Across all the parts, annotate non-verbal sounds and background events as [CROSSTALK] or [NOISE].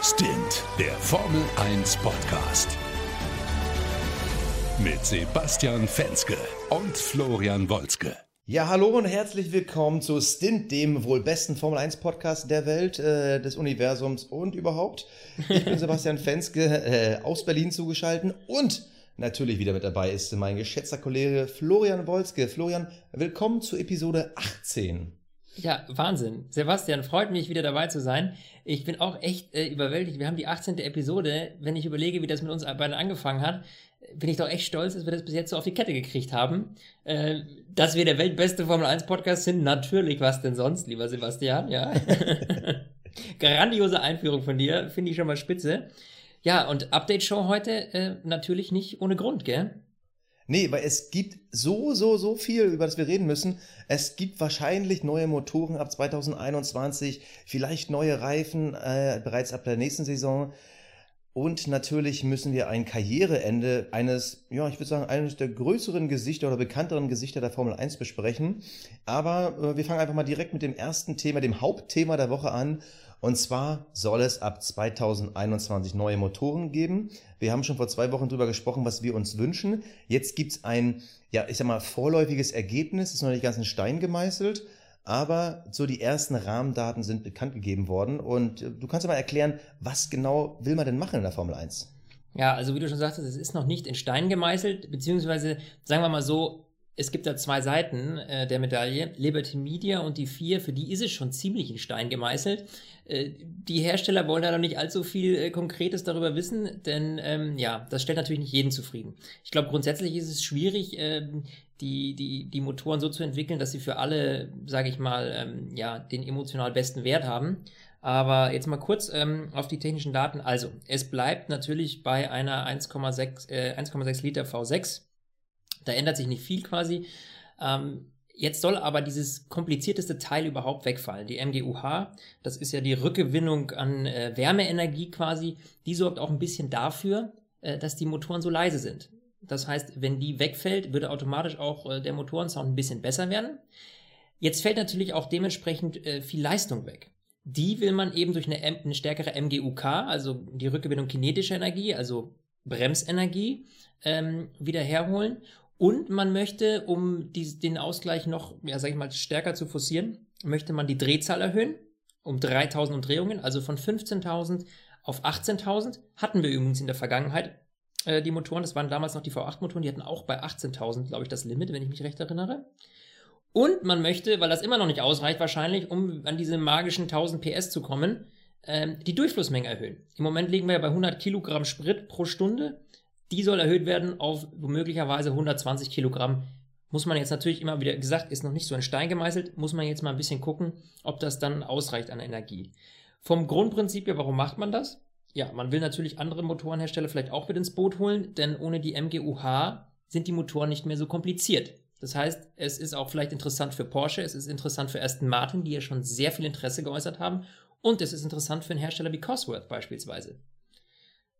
Stint, der Formel 1 Podcast. Mit Sebastian Fenske und Florian Wolzke. Ja, hallo und herzlich willkommen zu Stint, dem wohl besten Formel 1 Podcast der Welt, äh, des Universums und überhaupt. Ich bin [LAUGHS] Sebastian Fenske, äh, aus Berlin zugeschaltet und natürlich wieder mit dabei ist mein geschätzter Kollege Florian Wolzke. Florian, willkommen zu Episode 18. Ja, Wahnsinn. Sebastian, freut mich wieder dabei zu sein. Ich bin auch echt äh, überwältigt. Wir haben die 18. Episode. Wenn ich überlege, wie das mit uns beiden angefangen hat, bin ich doch echt stolz, dass wir das bis jetzt so auf die Kette gekriegt haben. Äh, dass wir der weltbeste Formel 1 Podcast sind, natürlich, was denn sonst, lieber Sebastian, ja. [LAUGHS] Grandiose Einführung von dir, finde ich schon mal spitze. Ja, und Update-Show heute äh, natürlich nicht ohne Grund, gell? Nee, weil es gibt so, so, so viel, über das wir reden müssen. Es gibt wahrscheinlich neue Motoren ab 2021, vielleicht neue Reifen äh, bereits ab der nächsten Saison. Und natürlich müssen wir ein Karriereende eines, ja, ich würde sagen, eines der größeren Gesichter oder bekannteren Gesichter der Formel 1 besprechen. Aber äh, wir fangen einfach mal direkt mit dem ersten Thema, dem Hauptthema der Woche an. Und zwar soll es ab 2021 neue Motoren geben. Wir haben schon vor zwei Wochen drüber gesprochen, was wir uns wünschen. Jetzt gibt's ein, ja, ich sag mal, vorläufiges Ergebnis, ist noch nicht ganz in Stein gemeißelt. Aber so die ersten Rahmendaten sind bekannt gegeben worden. Und äh, du kannst ja mal erklären, was genau will man denn machen in der Formel 1? Ja, also wie du schon sagtest, es ist noch nicht in Stein gemeißelt, beziehungsweise sagen wir mal so, es gibt da zwei Seiten äh, der Medaille. Liberty Media und die vier, für die ist es schon ziemlich in Stein gemeißelt. Äh, die Hersteller wollen da noch nicht allzu viel äh, Konkretes darüber wissen, denn ähm, ja, das stellt natürlich nicht jeden zufrieden. Ich glaube, grundsätzlich ist es schwierig, ähm, die, die, die Motoren so zu entwickeln, dass sie für alle, sage ich mal, ähm, ja, den emotional besten Wert haben. Aber jetzt mal kurz ähm, auf die technischen Daten. Also, es bleibt natürlich bei einer 1,6 äh, 1,6 Liter V6 da ändert sich nicht viel quasi. Ähm, Jetzt soll aber dieses komplizierteste Teil überhaupt wegfallen. Die MGUH, das ist ja die Rückgewinnung an äh, Wärmeenergie quasi, die sorgt auch ein bisschen dafür, äh, dass die Motoren so leise sind. Das heißt, wenn die wegfällt, würde automatisch auch äh, der Motorensound ein bisschen besser werden. Jetzt fällt natürlich auch dementsprechend äh, viel Leistung weg. Die will man eben durch eine, eine stärkere MGUK, also die Rückgewinnung kinetischer Energie, also Bremsenergie, ähm, wieder herholen. Und man möchte, um die, den Ausgleich noch, ja, sag ich mal, stärker zu forcieren, möchte man die Drehzahl erhöhen um 3000 Umdrehungen, also von 15.000 auf 18.000. Hatten wir übrigens in der Vergangenheit äh, die Motoren, das waren damals noch die V8-Motoren, die hatten auch bei 18.000, glaube ich, das Limit, wenn ich mich recht erinnere. Und man möchte, weil das immer noch nicht ausreicht wahrscheinlich, um an diese magischen 1000 PS zu kommen, ähm, die Durchflussmenge erhöhen. Im Moment liegen wir ja bei 100 Kilogramm Sprit pro Stunde. Die soll erhöht werden auf möglicherweise 120 Kilogramm. Muss man jetzt natürlich immer wieder gesagt, ist noch nicht so in Stein gemeißelt, muss man jetzt mal ein bisschen gucken, ob das dann ausreicht an Energie. Vom Grundprinzip her, warum macht man das? Ja, man will natürlich andere Motorenhersteller vielleicht auch mit ins Boot holen, denn ohne die MGUH sind die Motoren nicht mehr so kompliziert. Das heißt, es ist auch vielleicht interessant für Porsche, es ist interessant für Aston Martin, die ja schon sehr viel Interesse geäußert haben, und es ist interessant für einen Hersteller wie Cosworth beispielsweise.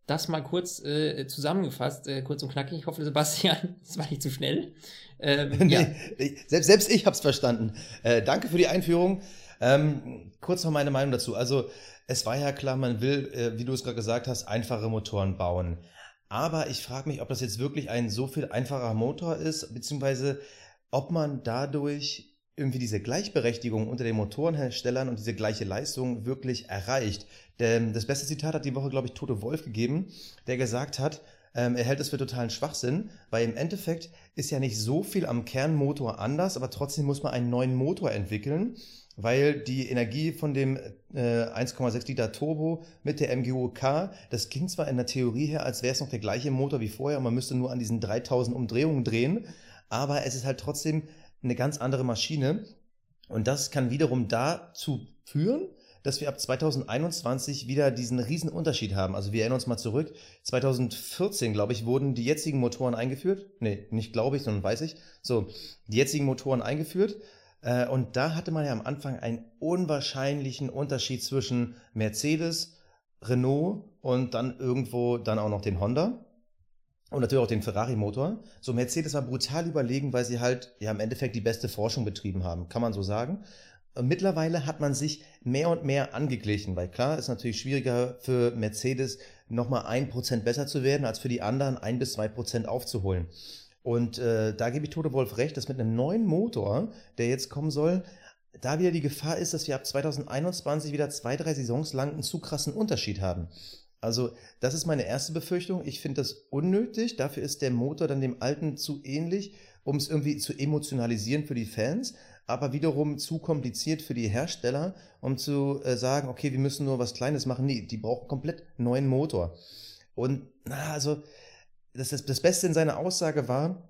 Das mal kurz äh, zusammengefasst, äh, kurz und knackig. Ich hoffe, Sebastian, [LAUGHS] das war nicht zu schnell. Ähm, [LAUGHS] nee, ja. selbst, selbst ich habe es verstanden. Äh, danke für die Einführung. Ähm, kurz noch meine Meinung dazu. Also es war ja klar, man will, äh, wie du es gerade gesagt hast, einfache Motoren bauen. Aber ich frage mich, ob das jetzt wirklich ein so viel einfacher Motor ist, beziehungsweise ob man dadurch irgendwie diese Gleichberechtigung unter den Motorenherstellern und diese gleiche Leistung wirklich erreicht. Denn das beste Zitat hat die Woche, glaube ich, Toto Wolf gegeben, der gesagt hat, ähm, er hält es für totalen Schwachsinn, weil im Endeffekt ist ja nicht so viel am Kernmotor anders, aber trotzdem muss man einen neuen Motor entwickeln, weil die Energie von dem äh, 1,6 Liter Turbo mit der MGUK, das klingt zwar in der Theorie her, als wäre es noch der gleiche Motor wie vorher, man müsste nur an diesen 3000 Umdrehungen drehen, aber es ist halt trotzdem eine ganz andere Maschine. Und das kann wiederum dazu führen, dass wir ab 2021 wieder diesen riesen Unterschied haben. Also wir erinnern uns mal zurück. 2014, glaube ich, wurden die jetzigen Motoren eingeführt. Nee, nicht glaube ich, sondern weiß ich. So, die jetzigen Motoren eingeführt. Äh, und da hatte man ja am Anfang einen unwahrscheinlichen Unterschied zwischen Mercedes, Renault und dann irgendwo dann auch noch den Honda und natürlich auch den Ferrari-Motor. So Mercedes war brutal überlegen, weil sie halt ja im Endeffekt die beste Forschung betrieben haben, kann man so sagen. Mittlerweile hat man sich mehr und mehr angeglichen, weil klar, ist natürlich schwieriger für Mercedes nochmal ein Prozent besser zu werden, als für die anderen ein bis zwei Prozent aufzuholen. Und äh, da gebe ich Tote Wolf recht, dass mit einem neuen Motor, der jetzt kommen soll, da wieder die Gefahr ist, dass wir ab 2021 wieder zwei, drei Saisons lang einen zu krassen Unterschied haben. Also, das ist meine erste Befürchtung. Ich finde das unnötig. Dafür ist der Motor dann dem alten zu ähnlich, um es irgendwie zu emotionalisieren für die Fans, aber wiederum zu kompliziert für die Hersteller, um zu äh, sagen, okay, wir müssen nur was Kleines machen. Nee, die brauchen komplett neuen Motor. Und, na, also, das, das, das Beste in seiner Aussage war,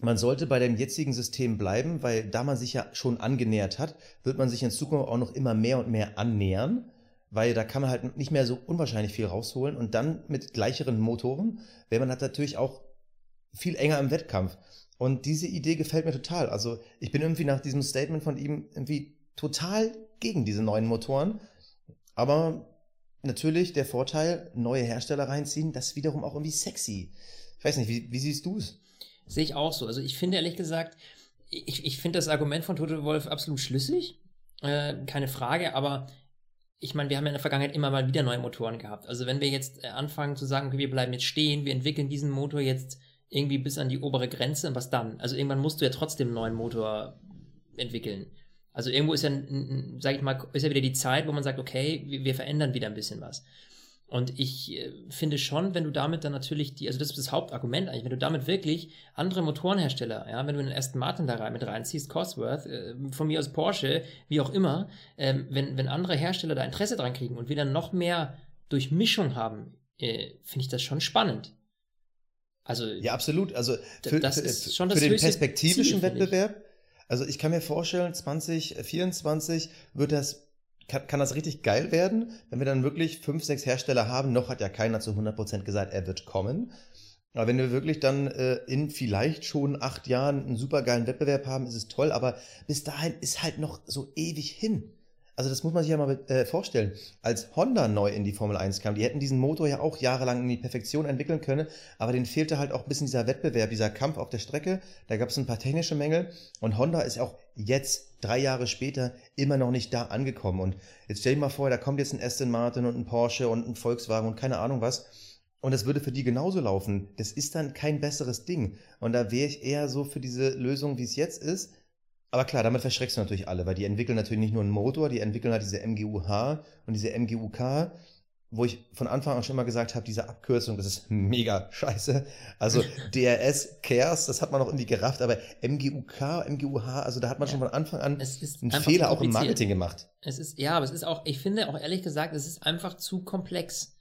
man sollte bei dem jetzigen System bleiben, weil da man sich ja schon angenähert hat, wird man sich in Zukunft auch noch immer mehr und mehr annähern, weil da kann man halt nicht mehr so unwahrscheinlich viel rausholen und dann mit gleicheren Motoren wäre man halt natürlich auch viel enger im Wettkampf. Und diese Idee gefällt mir total. Also ich bin irgendwie nach diesem Statement von ihm irgendwie total gegen diese neuen Motoren. Aber natürlich der Vorteil, neue Hersteller reinziehen, das wiederum auch irgendwie sexy. Ich weiß nicht, wie, wie siehst du es? Sehe ich auch so. Also ich finde ehrlich gesagt, ich, ich finde das Argument von Toto Wolf absolut schlüssig. Äh, keine Frage, aber ich meine, wir haben ja in der Vergangenheit immer mal wieder neue Motoren gehabt. Also wenn wir jetzt äh, anfangen zu sagen, okay, wir bleiben jetzt stehen, wir entwickeln diesen Motor jetzt irgendwie bis an die obere Grenze, was dann? Also irgendwann musst du ja trotzdem einen neuen Motor entwickeln. Also irgendwo ist ja, sag ich mal, ist ja wieder die Zeit, wo man sagt, okay, wir, wir verändern wieder ein bisschen was. Und ich äh, finde schon, wenn du damit dann natürlich die, also das ist das Hauptargument eigentlich, wenn du damit wirklich andere Motorenhersteller, ja, wenn du den ersten Martin da rein mit reinziehst, Cosworth, äh, von mir aus Porsche, wie auch immer, ähm, wenn, wenn andere Hersteller da Interesse dran kriegen und wir dann noch mehr Durchmischung haben, äh, finde ich das schon spannend. Also, ja, absolut. Also für, das ist schon das für den perspektivischen Ziel, Wettbewerb, also ich kann mir vorstellen, 2024 wird das kann, kann das richtig geil werden, wenn wir dann wirklich fünf, sechs Hersteller haben. Noch hat ja keiner zu 100% gesagt, er wird kommen. Aber wenn wir wirklich dann äh, in vielleicht schon acht Jahren einen super geilen Wettbewerb haben, ist es toll. Aber bis dahin ist halt noch so ewig hin. Also das muss man sich ja mal äh, vorstellen. Als Honda neu in die Formel 1 kam, die hätten diesen Motor ja auch jahrelang in die Perfektion entwickeln können, aber denen fehlte halt auch ein bisschen dieser Wettbewerb, dieser Kampf auf der Strecke. Da gab es ein paar technische Mängel und Honda ist auch jetzt, drei Jahre später, immer noch nicht da angekommen. Und jetzt stell dir mal vor, da kommt jetzt ein Aston Martin und ein Porsche und ein Volkswagen und keine Ahnung was. Und das würde für die genauso laufen. Das ist dann kein besseres Ding. Und da wäre ich eher so für diese Lösung, wie es jetzt ist aber klar, damit verschreckst du natürlich alle, weil die entwickeln natürlich nicht nur einen Motor, die entwickeln halt diese MGUH und diese MGUK, wo ich von Anfang an schon immer gesagt habe, diese Abkürzung, das ist mega scheiße. Also [LAUGHS] DRS, Cares, das hat man noch irgendwie gerafft, aber MGUK, MGUH, also da hat man ja. schon von Anfang an einen Fehler auch im Marketing gemacht. Es ist, ja, aber es ist auch, ich finde auch ehrlich gesagt, es ist einfach zu komplex,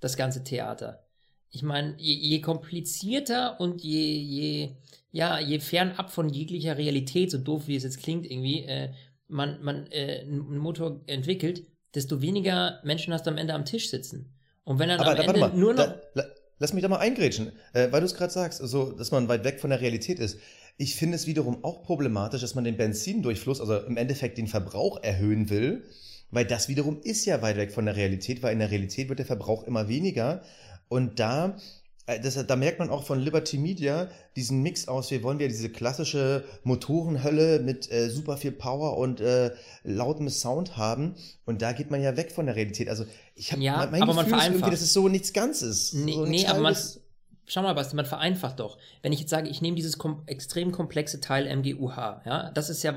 das ganze Theater. Ich meine, je, je komplizierter und je, je, ja, je fernab von jeglicher Realität, so doof wie es jetzt klingt, irgendwie, äh, man, man äh, einen Motor entwickelt, desto weniger Menschen hast du am Ende am Tisch sitzen. Und wenn dann Aber, am da, Ende mal, nur noch. Da, lass mich da mal eingrätschen, äh, weil du es gerade sagst, so, dass man weit weg von der Realität ist. Ich finde es wiederum auch problematisch, dass man den Benzindurchfluss, also im Endeffekt den Verbrauch erhöhen will, weil das wiederum ist ja weit weg von der Realität, weil in der Realität wird der Verbrauch immer weniger. Und da äh, das, da merkt man auch von Liberty Media diesen Mix aus, wir wollen ja diese klassische Motorenhölle mit äh, super viel Power und äh, lautem Sound haben und da geht man ja weg von der Realität. Also ich habe ja, mein aber Gefühl man vereinfacht. irgendwie, dass es so nichts Ganzes. Nee, so nee aber man, schau mal, Basti, man vereinfacht doch. Wenn ich jetzt sage, ich nehme dieses kom extrem komplexe Teil MGUH, ja, das ist ja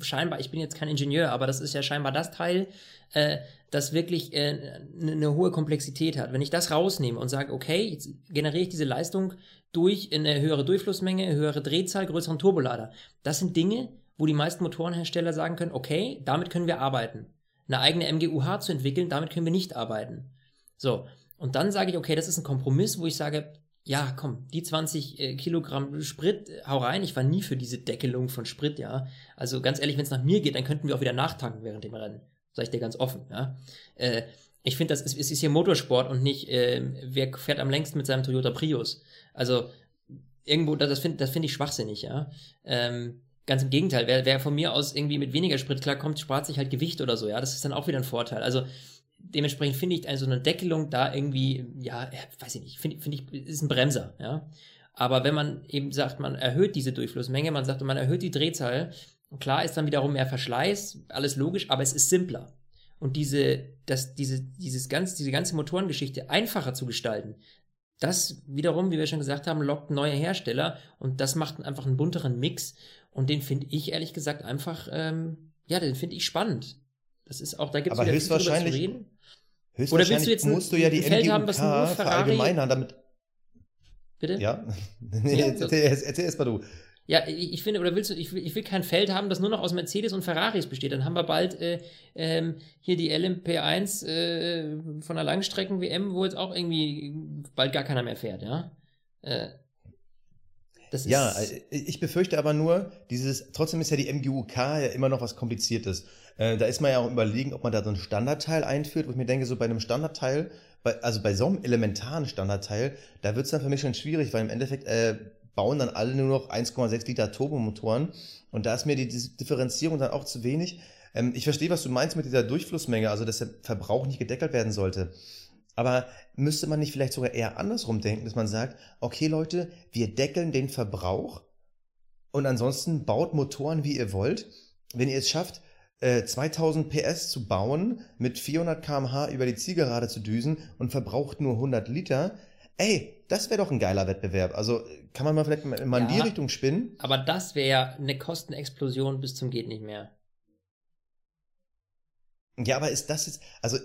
scheinbar, ich bin jetzt kein Ingenieur, aber das ist ja scheinbar das Teil, äh, das wirklich äh, eine ne hohe Komplexität hat. Wenn ich das rausnehme und sage, okay, jetzt generiere ich diese Leistung durch eine höhere Durchflussmenge, höhere Drehzahl, größeren Turbolader. Das sind Dinge, wo die meisten Motorenhersteller sagen können, okay, damit können wir arbeiten. Eine eigene MGUH zu entwickeln, damit können wir nicht arbeiten. So. Und dann sage ich, okay, das ist ein Kompromiss, wo ich sage, ja, komm, die 20 äh, Kilogramm Sprit, äh, hau rein. Ich war nie für diese Deckelung von Sprit, ja. Also ganz ehrlich, wenn es nach mir geht, dann könnten wir auch wieder nachtanken während dem Rennen. Sag ich dir ganz offen, ja. Äh, ich finde, das ist, es ist hier Motorsport und nicht, äh, wer fährt am längsten mit seinem Toyota Prius. Also irgendwo, das finde das find ich schwachsinnig, ja. Ähm, ganz im Gegenteil, wer, wer von mir aus irgendwie mit weniger Sprit klarkommt, spart sich halt Gewicht oder so, ja. Das ist dann auch wieder ein Vorteil. Also dementsprechend finde ich also eine Deckelung da irgendwie, ja, weiß ich nicht, finde find ich, ist ein Bremser, ja. Aber wenn man eben sagt, man erhöht diese Durchflussmenge, man sagt, man erhöht die Drehzahl, Klar ist dann wiederum mehr Verschleiß, alles logisch, aber es ist simpler. Und diese, das, diese, dieses ganz, diese ganze Motorengeschichte einfacher zu gestalten, das wiederum, wie wir schon gesagt haben, lockt neue Hersteller und das macht einfach einen bunteren Mix. Und den finde ich ehrlich gesagt einfach, ähm, ja, den finde ich spannend. Das ist auch, da gibt es höchstwahrscheinlich, zu reden. Höchstwahrscheinlich Oder willst du jetzt musst du ja die Feld haben, was nur Ferrari verallgemeinern, damit. Bitte? Ja. [LAUGHS] nee, ja, erzähl, erzähl erst mal du. Ja, ich, ich finde, oder willst du, ich will, ich will kein Feld haben, das nur noch aus Mercedes und Ferraris besteht. Dann haben wir bald äh, ähm, hier die LMP1 äh, von der Langstrecken-WM, wo jetzt auch irgendwie bald gar keiner mehr fährt, ja. Äh, ja, äh, ich befürchte aber nur, dieses, trotzdem ist ja die MGUK ja immer noch was Kompliziertes. Äh, da ist man ja auch überlegen, ob man da so ein Standardteil einführt, wo ich mir denke, so bei einem Standardteil, bei, also bei so einem elementaren Standardteil, da wird es dann für mich schon schwierig, weil im Endeffekt äh, bauen dann alle nur noch 1,6 Liter Turbomotoren. Und da ist mir die Differenzierung dann auch zu wenig. Ähm, ich verstehe, was du meinst mit dieser Durchflussmenge, also dass der Verbrauch nicht gedeckelt werden sollte. Aber müsste man nicht vielleicht sogar eher andersrum denken, dass man sagt, okay Leute, wir deckeln den Verbrauch und ansonsten baut Motoren, wie ihr wollt. Wenn ihr es schafft, 2000 äh, PS zu bauen, mit 400 km/h über die Zielgerade zu düsen und verbraucht nur 100 Liter, ey, das wäre doch ein geiler Wettbewerb. Also kann man mal vielleicht mal in die Richtung spinnen. Aber das wäre ja eine Kostenexplosion bis zum geht nicht mehr. Ja, aber ist das jetzt, also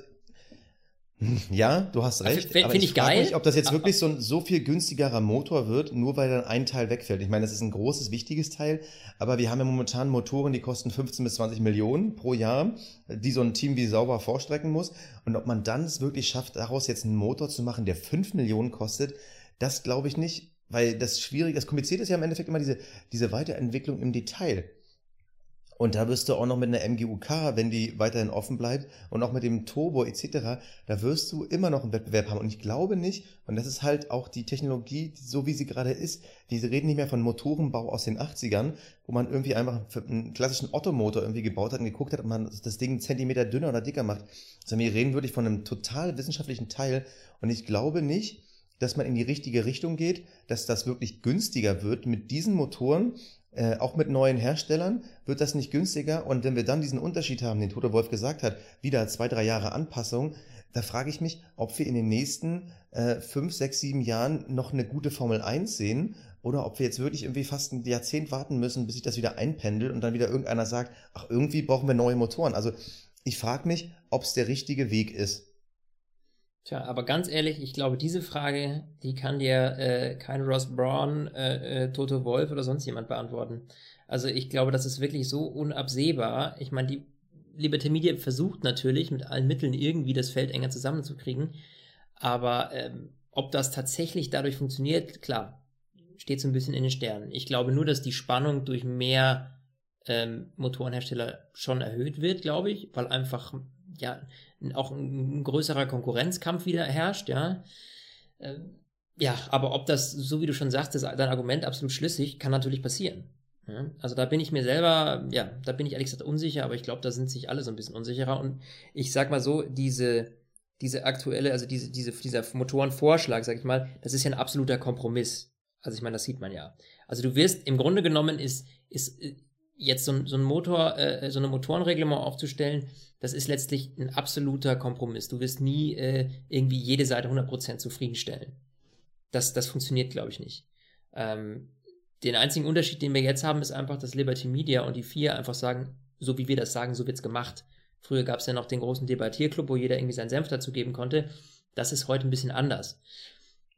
ja, du hast recht. Finde ich, ich geil. Mich, ob das jetzt wirklich so ein so viel günstigerer Motor wird, nur weil dann ein Teil wegfällt. Ich meine, das ist ein großes, wichtiges Teil, aber wir haben ja momentan Motoren, die kosten 15 bis 20 Millionen pro Jahr, die so ein Team wie sauber vorstrecken muss. Und ob man dann es wirklich schafft, daraus jetzt einen Motor zu machen, der 5 Millionen kostet, das glaube ich nicht, weil das schwierig, das kompliziert ist ja im Endeffekt immer diese, diese Weiterentwicklung im Detail. Und da wirst du auch noch mit einer MGUK, wenn die weiterhin offen bleibt und auch mit dem Turbo etc., da wirst du immer noch einen Wettbewerb haben. Und ich glaube nicht, und das ist halt auch die Technologie, so wie sie gerade ist, wir reden nicht mehr von Motorenbau aus den 80ern, wo man irgendwie einfach einen klassischen Ottomotor irgendwie gebaut hat und geguckt hat, ob man das Ding einen Zentimeter dünner oder dicker macht. Sondern wir reden wirklich von einem total wissenschaftlichen Teil. Und ich glaube nicht, dass man in die richtige Richtung geht, dass das wirklich günstiger wird mit diesen Motoren, äh, auch mit neuen Herstellern wird das nicht günstiger. Und wenn wir dann diesen Unterschied haben, den Toto Wolf gesagt hat, wieder zwei, drei Jahre Anpassung, da frage ich mich, ob wir in den nächsten äh, fünf, sechs, sieben Jahren noch eine gute Formel 1 sehen oder ob wir jetzt wirklich irgendwie fast ein Jahrzehnt warten müssen, bis sich das wieder einpendelt und dann wieder irgendeiner sagt, ach, irgendwie brauchen wir neue Motoren. Also ich frage mich, ob es der richtige Weg ist. Tja, aber ganz ehrlich, ich glaube, diese Frage, die kann dir äh, kein Ross Braun, äh, äh, Toto Wolf oder sonst jemand beantworten. Also ich glaube, das ist wirklich so unabsehbar. Ich meine, die Liberty Media versucht natürlich mit allen Mitteln irgendwie das Feld enger zusammenzukriegen. Aber ähm, ob das tatsächlich dadurch funktioniert, klar, steht so ein bisschen in den Sternen. Ich glaube nur, dass die Spannung durch mehr ähm, Motorenhersteller schon erhöht wird, glaube ich, weil einfach ja auch ein, größerer Konkurrenzkampf wieder herrscht, ja. Äh, ja, aber ob das, so wie du schon sagst, dein Argument absolut schlüssig, kann natürlich passieren. Also da bin ich mir selber, ja, da bin ich ehrlich gesagt unsicher, aber ich glaube, da sind sich alle so ein bisschen unsicherer. Und ich sag mal so, diese, diese aktuelle, also diese, diese, dieser Motorenvorschlag, sag ich mal, das ist ja ein absoluter Kompromiss. Also ich meine, das sieht man ja. Also du wirst, im Grunde genommen ist, ist äh, jetzt so, so ein Motor, äh, so eine Motorenreglement aufzustellen, das ist letztlich ein absoluter Kompromiss. Du wirst nie äh, irgendwie jede Seite 100% zufriedenstellen. Das, das funktioniert, glaube ich, nicht. Ähm, den einzigen Unterschied, den wir jetzt haben, ist einfach, dass Liberty Media und die vier einfach sagen, so wie wir das sagen, so wird's gemacht. Früher gab es ja noch den großen Debattierclub, wo jeder irgendwie seinen Senf dazu geben konnte. Das ist heute ein bisschen anders.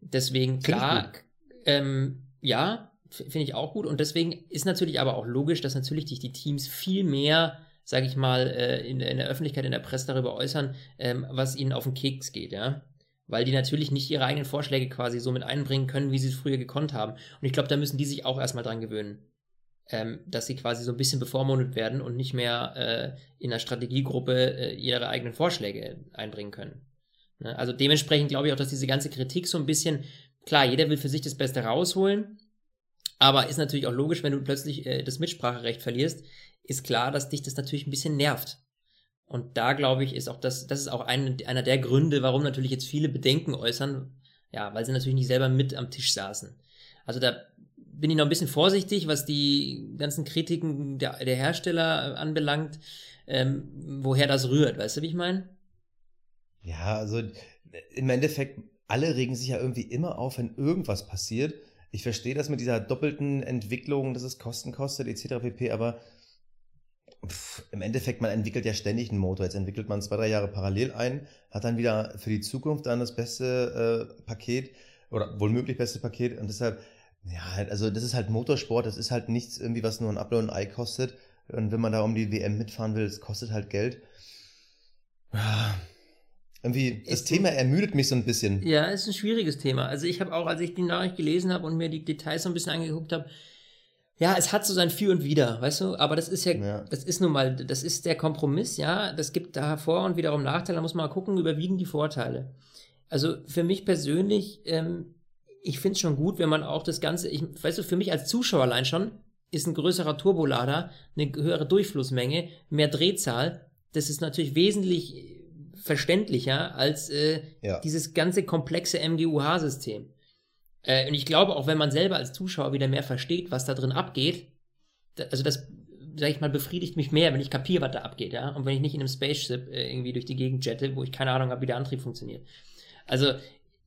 Deswegen, klar, ähm, ja, finde ich auch gut. Und deswegen ist natürlich aber auch logisch, dass natürlich dich die Teams viel mehr, sage ich mal, äh, in, in, der Öffentlichkeit, in der Presse darüber äußern, ähm, was ihnen auf den Keks geht, ja. Weil die natürlich nicht ihre eigenen Vorschläge quasi so mit einbringen können, wie sie es früher gekonnt haben. Und ich glaube, da müssen die sich auch erstmal dran gewöhnen. Ähm, dass sie quasi so ein bisschen bevormundet werden und nicht mehr äh, in der Strategiegruppe äh, ihre eigenen Vorschläge einbringen können. Ne? Also dementsprechend glaube ich auch, dass diese ganze Kritik so ein bisschen, klar, jeder will für sich das Beste rausholen, aber ist natürlich auch logisch, wenn du plötzlich äh, das Mitspracherecht verlierst, ist klar, dass dich das natürlich ein bisschen nervt. Und da glaube ich, ist auch das, das ist auch ein, einer der Gründe, warum natürlich jetzt viele Bedenken äußern, ja, weil sie natürlich nicht selber mit am Tisch saßen. Also da bin ich noch ein bisschen vorsichtig, was die ganzen Kritiken der, der Hersteller anbelangt, ähm, woher das rührt. Weißt du, wie ich meine? Ja, also im Endeffekt, alle regen sich ja irgendwie immer auf, wenn irgendwas passiert. Ich verstehe das mit dieser doppelten Entwicklung, dass es Kosten kostet, etc. pp. Aber pff, im Endeffekt, man entwickelt ja ständig einen Motor. Jetzt entwickelt man zwei, drei Jahre parallel ein, hat dann wieder für die Zukunft dann das beste äh, Paket oder wohl möglich beste Paket. Und deshalb, ja, also das ist halt Motorsport, das ist halt nichts irgendwie, was nur ein Apfel und ein Ei kostet. Und wenn man da um die WM mitfahren will, es kostet halt Geld. Ja, irgendwie, das ist Thema ermüdet mich so ein bisschen. Ja, ist ein schwieriges Thema. Also ich habe auch, als ich die Nachricht gelesen habe und mir die Details so ein bisschen angeguckt habe, ja, es hat so sein Für und Wider, weißt du? Aber das ist ja, ja, das ist nun mal, das ist der Kompromiss, ja. Das gibt da Vor- und wiederum Nachteile. Da muss man mal gucken, überwiegen die Vorteile. Also für mich persönlich, ähm, ich finde es schon gut, wenn man auch das Ganze, ich, weißt du, für mich als Zuschauer allein schon, ist ein größerer Turbolader, eine höhere Durchflussmenge, mehr Drehzahl. Das ist natürlich wesentlich verständlicher als äh, ja. dieses ganze komplexe MGUH-System. Äh, und ich glaube, auch wenn man selber als Zuschauer wieder mehr versteht, was da drin abgeht, da, also das, sag ich mal, befriedigt mich mehr, wenn ich kapiere, was da abgeht, ja. Und wenn ich nicht in einem Spaceship äh, irgendwie durch die Gegend jette, wo ich keine Ahnung habe, wie der Antrieb funktioniert. Also,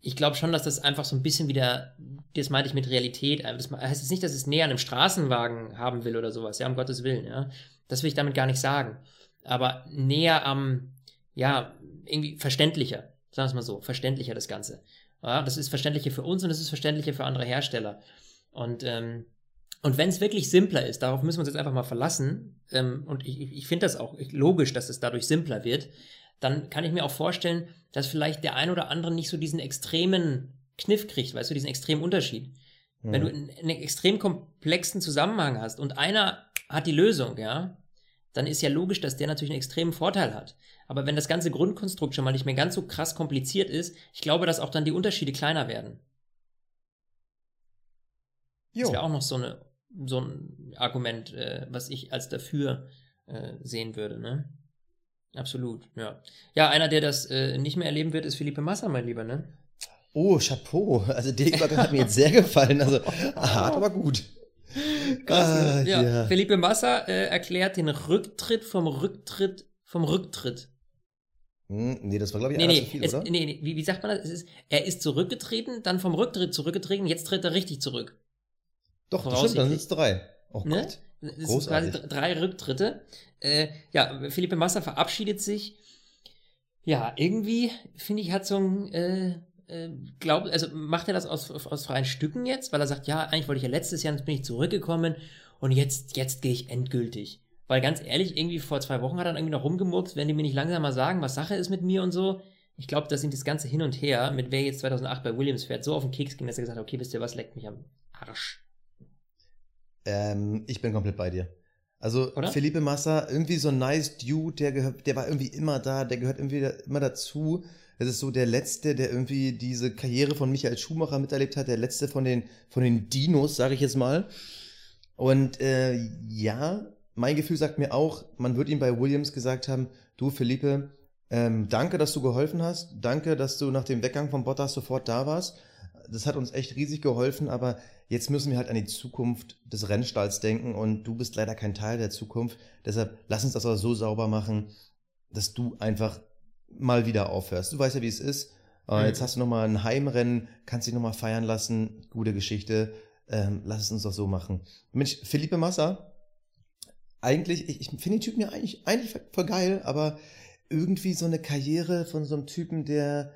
ich glaube schon, dass das einfach so ein bisschen wieder, das meinte ich mit Realität, äh, das heißt jetzt nicht, dass es näher an einem Straßenwagen haben will oder sowas, ja, um Gottes Willen, ja. Das will ich damit gar nicht sagen. Aber näher am, ja, irgendwie verständlicher, sagen wir es mal so, verständlicher das Ganze. Ja, das ist verständlicher für uns und es ist verständlicher für andere Hersteller. Und, ähm, und wenn es wirklich simpler ist, darauf müssen wir uns jetzt einfach mal verlassen, ähm, und ich, ich finde das auch logisch, dass es dadurch simpler wird, dann kann ich mir auch vorstellen, dass vielleicht der ein oder andere nicht so diesen extremen Kniff kriegt, weißt du, diesen extremen Unterschied. Mhm. Wenn du einen, einen extrem komplexen Zusammenhang hast und einer hat die Lösung, ja, dann ist ja logisch, dass der natürlich einen extremen Vorteil hat. Aber wenn das ganze Grundkonstrukt schon mal nicht mehr ganz so krass kompliziert ist, ich glaube, dass auch dann die Unterschiede kleiner werden. Jo. Das wäre auch noch so, eine, so ein Argument, äh, was ich als dafür äh, sehen würde. Ne? Absolut, ja. Ja, einer, der das äh, nicht mehr erleben wird, ist Philippe Massa, mein Lieber, ne? Oh, Chapeau. Also der Übergang hat mir jetzt sehr gefallen. Also [LAUGHS] hart, aber gut. Krass, ne? ah, ja. ja. Felipe Massa äh, erklärt den Rücktritt vom Rücktritt vom Rücktritt. Hm, nee, das war, glaube ich, nee, nee, viel, es, nee, nee, wie, wie sagt man das? Ist, er ist zurückgetreten, dann vom Rücktritt zurückgetreten, jetzt tritt er richtig zurück. Doch, das stimmt, dann sind es drei. Oh ne? Gott. Das sind quasi drei Rücktritte. Äh, ja, Felipe Massa verabschiedet sich. Ja, irgendwie, finde ich, hat so ein äh, glaubt, also macht er das aus, aus freien Stücken jetzt, weil er sagt, ja, eigentlich wollte ich ja letztes Jahr, jetzt bin ich zurückgekommen und jetzt, jetzt gehe ich endgültig. Weil ganz ehrlich, irgendwie vor zwei Wochen hat er dann irgendwie noch rumgemurkt, wenn die mir nicht langsam mal sagen, was Sache ist mit mir und so. Ich glaube, dass ihm das ganze hin und her, mit wer jetzt 2008 bei Williams fährt, so auf den Keks ging, dass er gesagt hat, okay, wisst ihr was, leckt mich am Arsch. Ähm, ich bin komplett bei dir. Also Oder? Felipe Massa, irgendwie so ein nice Dude, der gehört, der war irgendwie immer da, der gehört irgendwie immer dazu. Das ist so der letzte, der irgendwie diese Karriere von Michael Schumacher miterlebt hat, der letzte von den, von den Dinos, sage ich jetzt mal. Und äh, ja, mein Gefühl sagt mir auch, man wird ihm bei Williams gesagt haben, du Felipe, ähm, danke, dass du geholfen hast, danke, dass du nach dem Weggang von Bottas sofort da warst. Das hat uns echt riesig geholfen, aber jetzt müssen wir halt an die Zukunft des Rennstalls denken und du bist leider kein Teil der Zukunft. Deshalb lass uns das auch so sauber machen, dass du einfach mal wieder aufhörst. Du weißt ja, wie es ist. Äh, mhm. Jetzt hast du nochmal ein Heimrennen, kannst dich nochmal feiern lassen. Gute Geschichte. Ähm, lass es uns doch so machen. Mensch, Felipe Massa, eigentlich, ich, ich finde den Typen ja eigentlich, eigentlich voll geil, aber irgendwie so eine Karriere von so einem Typen, der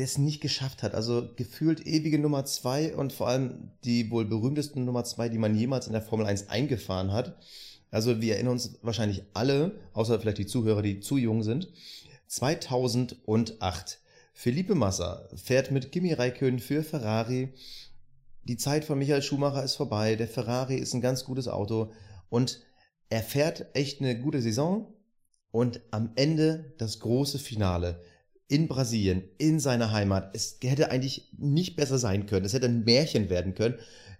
der es nicht geschafft hat. Also gefühlt ewige Nummer zwei und vor allem die wohl berühmtesten Nummer zwei, die man jemals in der Formel 1 eingefahren hat. Also wir erinnern uns wahrscheinlich alle, außer vielleicht die Zuhörer, die zu jung sind, 2008. Felipe Massa fährt mit Kimi Räikkönen für Ferrari. Die Zeit von Michael Schumacher ist vorbei. Der Ferrari ist ein ganz gutes Auto und er fährt echt eine gute Saison. Und am Ende das große Finale in Brasilien, in seiner Heimat. Es hätte eigentlich nicht besser sein können. Es hätte ein Märchen werden können.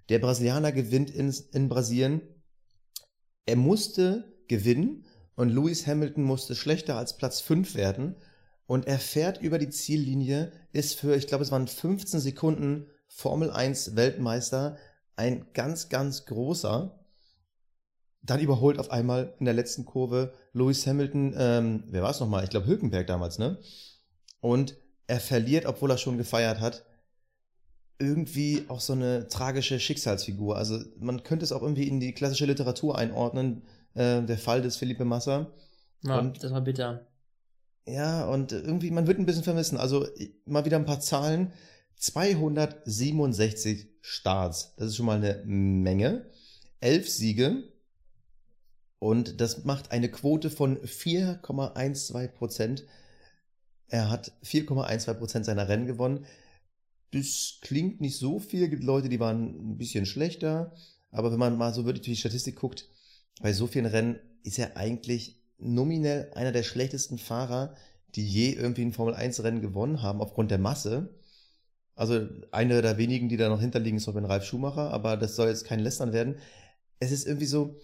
Der Brasilianer gewinnt in, in Brasilien. Er musste gewinnen und Lewis Hamilton musste schlechter als Platz 5 werden und er fährt über die Ziellinie, ist für, ich glaube, es waren 15 Sekunden Formel 1 Weltmeister. ein ganz, ganz großer. Dann überholt auf einmal in der letzten Kurve Lewis Hamilton, ähm, wer war es nochmal? Ich glaube Hülkenberg damals, ne? Und er verliert, obwohl er schon gefeiert hat, irgendwie auch so eine tragische Schicksalsfigur. Also man könnte es auch irgendwie in die klassische Literatur einordnen, äh, der Fall des Felipe Massa. Ja, und, das war bitter. Ja, und irgendwie, man wird ein bisschen vermissen. Also mal wieder ein paar Zahlen. 267 Starts, das ist schon mal eine Menge. Elf Siege, und das macht eine Quote von 4,12 Prozent. Er hat 4,12 Prozent seiner Rennen gewonnen. Das klingt nicht so viel. Es gibt Leute, die waren ein bisschen schlechter. Aber wenn man mal so wirklich die Statistik guckt, bei so vielen Rennen ist er eigentlich nominell einer der schlechtesten Fahrer, die je irgendwie ein Formel-1-Rennen gewonnen haben, aufgrund der Masse. Also einer der wenigen, die da noch hinterliegen, ist Robin Ralf Schumacher, aber das soll jetzt kein Lästern werden. Es ist irgendwie so,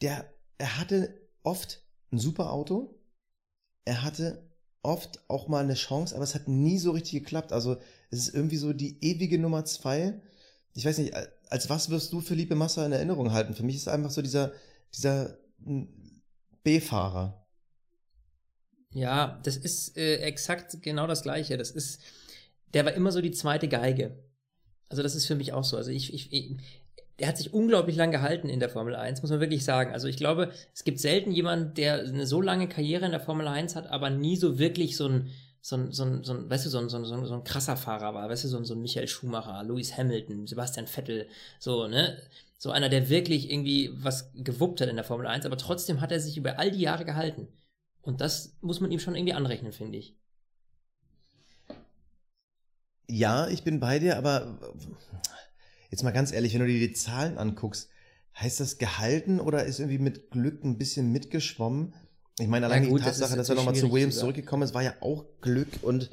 der er hatte oft ein super Auto. Er hatte oft auch mal eine Chance, aber es hat nie so richtig geklappt. Also es ist irgendwie so die ewige Nummer zwei. Ich weiß nicht, als was wirst du Felipe Massa in Erinnerung halten? Für mich ist einfach so dieser, dieser B-Fahrer. Ja, das ist äh, exakt genau das Gleiche. Das ist, der war immer so die zweite Geige. Also das ist für mich auch so. Also ich, ich, der hat sich unglaublich lang gehalten in der Formel 1, muss man wirklich sagen. Also ich glaube, es gibt selten jemanden, der eine so lange Karriere in der Formel 1 hat, aber nie so wirklich so ein, so ein, so ein, so ein weißt du, so ein, so ein, so ein krasser Fahrer war, weißt du, so ein, so ein Michael Schumacher, Lewis Hamilton, Sebastian Vettel, so, ne? So einer, der wirklich irgendwie was gewuppt hat in der Formel 1, aber trotzdem hat er sich über all die Jahre gehalten. Und das muss man ihm schon irgendwie anrechnen, finde ich. Ja, ich bin bei dir, aber Jetzt mal ganz ehrlich, wenn du dir die Zahlen anguckst, heißt das gehalten oder ist irgendwie mit Glück ein bisschen mitgeschwommen? Ich meine, allein ja, gut, die Tatsache, das dass er nochmal zu Williams zu zurückgekommen ist, war ja auch Glück und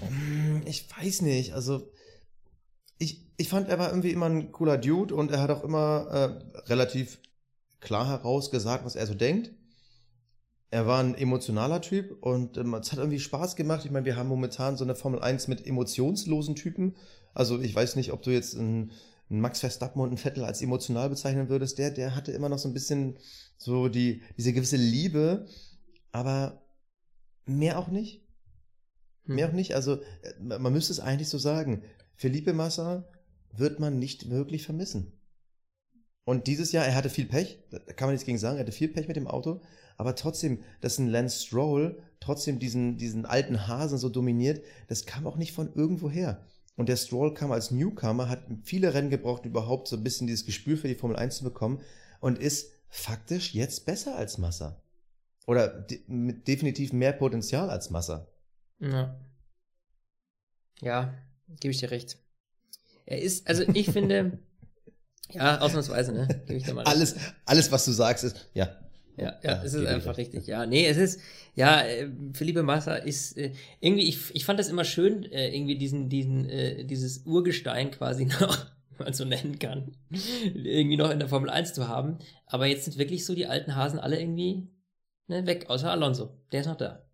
hm, ich weiß nicht, also ich, fand, er war irgendwie immer ein cooler Dude und er hat auch immer äh, relativ klar herausgesagt, was er so denkt. Er war ein emotionaler Typ und ähm, es hat irgendwie Spaß gemacht. Ich meine, wir haben momentan so eine Formel 1 mit emotionslosen Typen also ich weiß nicht, ob du jetzt einen, einen Max Verstappen und einen Vettel als emotional bezeichnen würdest. Der, der hatte immer noch so ein bisschen so die, diese gewisse Liebe, aber mehr auch nicht. Hm. Mehr auch nicht. Also äh, man müsste es eigentlich so sagen. Felipe Massa wird man nicht wirklich vermissen. Und dieses Jahr, er hatte viel Pech, da kann man nichts gegen sagen, er hatte viel Pech mit dem Auto, aber trotzdem, dass ein Lance Stroll trotzdem diesen, diesen alten Hasen so dominiert, das kam auch nicht von irgendwo her. Und der Stroll kam als Newcomer, hat viele Rennen gebraucht, überhaupt so ein bisschen dieses Gespür für die Formel 1 zu bekommen und ist faktisch jetzt besser als Massa. Oder de mit definitiv mehr Potenzial als Massa. Ja. Ja, gebe ich dir recht. Er ist, also ich finde, ja, ausnahmsweise, ne? Gebe ich dir mal alles, alles, was du sagst, ist, ja, ja, ja, ja es ist einfach richtig. Ja, nee, es ist, ja, äh, Felipe Massa ist äh, irgendwie, ich, ich fand das immer schön, äh, irgendwie diesen, diesen, äh, dieses Urgestein quasi [LAUGHS] noch, wenn man so nennen kann, irgendwie noch in der Formel 1 zu haben. Aber jetzt sind wirklich so die alten Hasen alle irgendwie ne, weg, außer Alonso. Der ist noch da.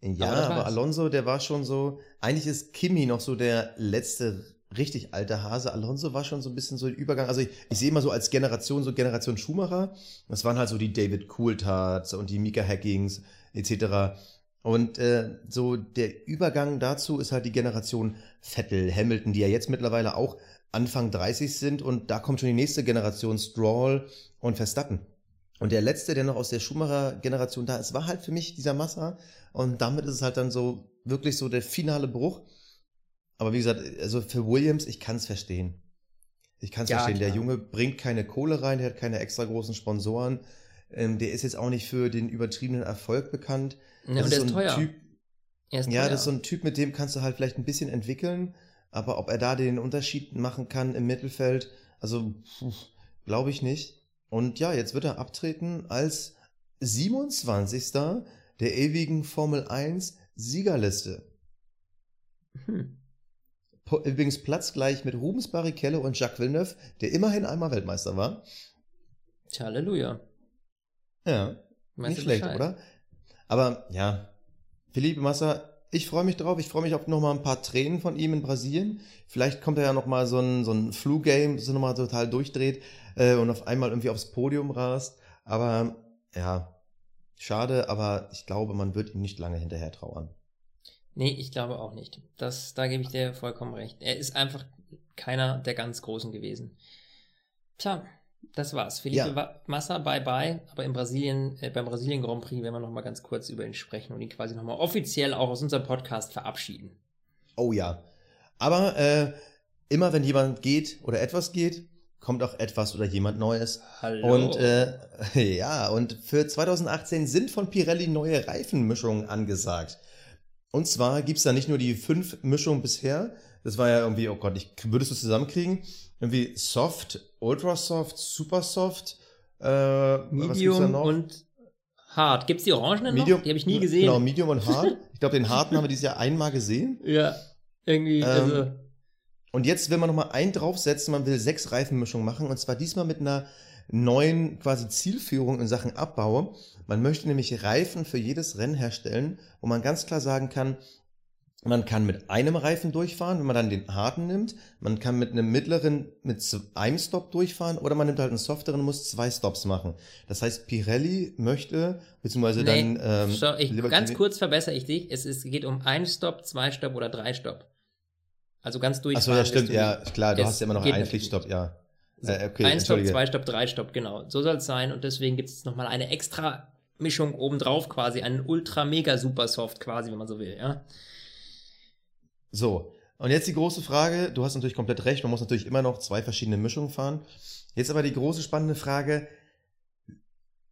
Ja, aber, aber Alonso, der war schon so, eigentlich ist Kimi noch so der letzte richtig alter Hase. Alonso war schon so ein bisschen so ein Übergang. Also ich, ich sehe immer so als Generation, so Generation Schumacher. Das waren halt so die David Coulthards und die Mika Hackings etc. Und äh, so der Übergang dazu ist halt die Generation Vettel, Hamilton, die ja jetzt mittlerweile auch Anfang 30 sind und da kommt schon die nächste Generation Stroll und Verstappen. Und der letzte, der noch aus der Schumacher-Generation da ist, war halt für mich dieser Massa. Und damit ist es halt dann so wirklich so der finale Bruch. Aber wie gesagt, also für Williams, ich kann es verstehen. Ich kann es ja, verstehen. Klar. Der Junge bringt keine Kohle rein, der hat keine extra großen Sponsoren. Ähm, der ist jetzt auch nicht für den übertriebenen Erfolg bekannt. Ja, das ist, so ein teuer. Typ. Ist ja, teuer. das ist so ein Typ, mit dem kannst du halt vielleicht ein bisschen entwickeln. Aber ob er da den Unterschied machen kann im Mittelfeld, also glaube ich nicht. Und ja, jetzt wird er abtreten als 27. der ewigen Formel 1 Siegerliste. Hm. Übrigens platzgleich mit Rubens Barrichello und Jacques Villeneuve, der immerhin einmal Weltmeister war. Halleluja. Ja, Meinst nicht schlecht, Bescheid? oder? Aber ja, Philippe Massa, Ich freue mich drauf. Ich freue mich auf nochmal ein paar Tränen von ihm in Brasilien. Vielleicht kommt er ja nochmal so ein, so ein Flu-Game, das er nochmal total durchdreht äh, und auf einmal irgendwie aufs Podium rast. Aber ja, schade, aber ich glaube, man wird ihm nicht lange hinterher trauern. Nee, ich glaube auch nicht. Das, da gebe ich dir vollkommen recht. Er ist einfach keiner der ganz Großen gewesen. Tja, das war's. Felipe ja. Massa, bye bye. Aber in Brasilien, äh, beim Brasilien Grand Prix werden wir nochmal ganz kurz über ihn sprechen und ihn quasi nochmal offiziell auch aus unserem Podcast verabschieden. Oh ja. Aber äh, immer wenn jemand geht oder etwas geht, kommt auch etwas oder jemand Neues. Hallo. Und äh, [LAUGHS] ja, und für 2018 sind von Pirelli neue Reifenmischungen angesagt. Und zwar gibt's da nicht nur die fünf Mischungen bisher, das war ja irgendwie, oh Gott, ich, würdest du zusammenkriegen? Irgendwie Soft, Ultra Soft, Super Soft, äh, Medium und Hard. Gibt's die Orangenen Medium, noch? Die habe ich nie gesehen. Genau, Medium und Hard. [LAUGHS] Ich glaube, den Harten haben wir dieses Jahr einmal gesehen. Ja, irgendwie. Ähm, also. Und jetzt will man nochmal einen draufsetzen, man will sechs Reifenmischungen machen und zwar diesmal mit einer neuen quasi Zielführung in Sachen Abbau. Man möchte nämlich Reifen für jedes Rennen herstellen, wo man ganz klar sagen kann, man kann mit einem Reifen durchfahren, wenn man dann den harten nimmt. Man kann mit einem mittleren mit einem Stop durchfahren oder man nimmt halt einen softeren und muss zwei Stops machen. Das heißt, Pirelli möchte, beziehungsweise nee, dann. Ähm, so, ich, ganz kurz verbessere ich dich. Es, ist, geht um einen Stop, zwei Stop oder drei Stop. Also ganz durchfahren. Achso, ja, stimmt, ja, klar, du hast ja immer noch einen Pflichtstopp, ja. Äh, okay, ein Stopp, zwei Stopp, drei Stopp, genau. So soll es sein und deswegen gibt es nochmal eine extra Mischung obendrauf quasi, einen Ultra Mega Super Soft quasi, wenn man so will, ja. So, und jetzt die große Frage, du hast natürlich komplett recht, man muss natürlich immer noch zwei verschiedene Mischungen fahren. Jetzt aber die große spannende Frage,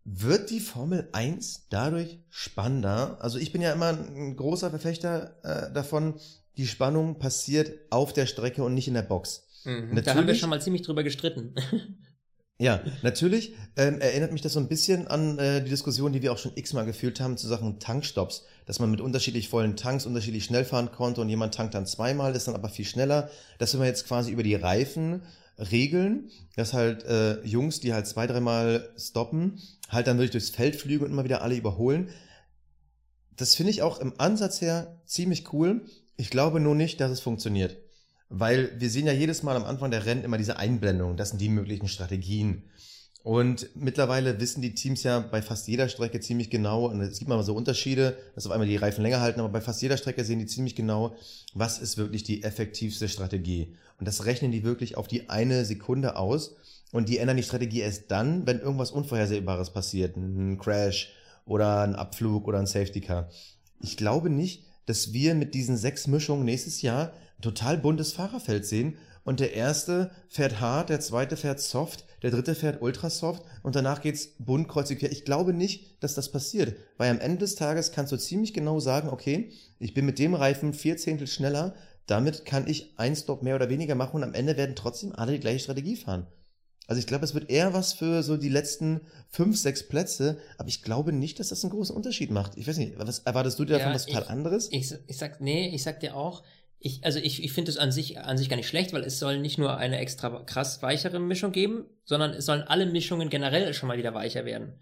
wird die Formel 1 dadurch spannender? Also ich bin ja immer ein großer Verfechter äh, davon, die Spannung passiert auf der Strecke und nicht in der Box. Mhm, da haben wir schon mal ziemlich drüber gestritten. [LAUGHS] Ja, natürlich ähm, erinnert mich das so ein bisschen an äh, die Diskussion, die wir auch schon x-mal geführt haben zu Sachen Tankstops, dass man mit unterschiedlich vollen Tanks unterschiedlich schnell fahren konnte und jemand tankt dann zweimal, ist dann aber viel schneller. Das will man jetzt quasi über die Reifen regeln, dass halt äh, Jungs, die halt zwei, dreimal stoppen, halt dann wirklich durchs Feld flügen und immer wieder alle überholen. Das finde ich auch im Ansatz her ziemlich cool. Ich glaube nur nicht, dass es funktioniert. Weil wir sehen ja jedes Mal am Anfang der Rennen immer diese Einblendung. Das sind die möglichen Strategien. Und mittlerweile wissen die Teams ja bei fast jeder Strecke ziemlich genau, und es gibt mal so Unterschiede, dass auf einmal die Reifen länger halten, aber bei fast jeder Strecke sehen die ziemlich genau, was ist wirklich die effektivste Strategie. Und das rechnen die wirklich auf die eine Sekunde aus. Und die ändern die Strategie erst dann, wenn irgendwas Unvorhersehbares passiert. Ein Crash oder ein Abflug oder ein Safety Car. Ich glaube nicht, dass wir mit diesen sechs Mischungen nächstes Jahr total buntes Fahrerfeld sehen und der erste fährt hart, der zweite fährt soft, der dritte fährt ultra soft und danach geht's bunt kreuzig. Ich glaube nicht, dass das passiert, weil am Ende des Tages kannst du ziemlich genau sagen, okay, ich bin mit dem Reifen vier Zehntel schneller, damit kann ich ein Stop mehr oder weniger machen und am Ende werden trotzdem alle die gleiche Strategie fahren. Also ich glaube, es wird eher was für so die letzten fünf, sechs Plätze, aber ich glaube nicht, dass das einen großen Unterschied macht. Ich weiß nicht, was erwartest du dir davon ja, was total anderes? Ich, ich sag, nee, ich sag dir auch, ich, also ich, ich finde es an sich, an sich gar nicht schlecht, weil es soll nicht nur eine extra krass weichere Mischung geben, sondern es sollen alle Mischungen generell schon mal wieder weicher werden.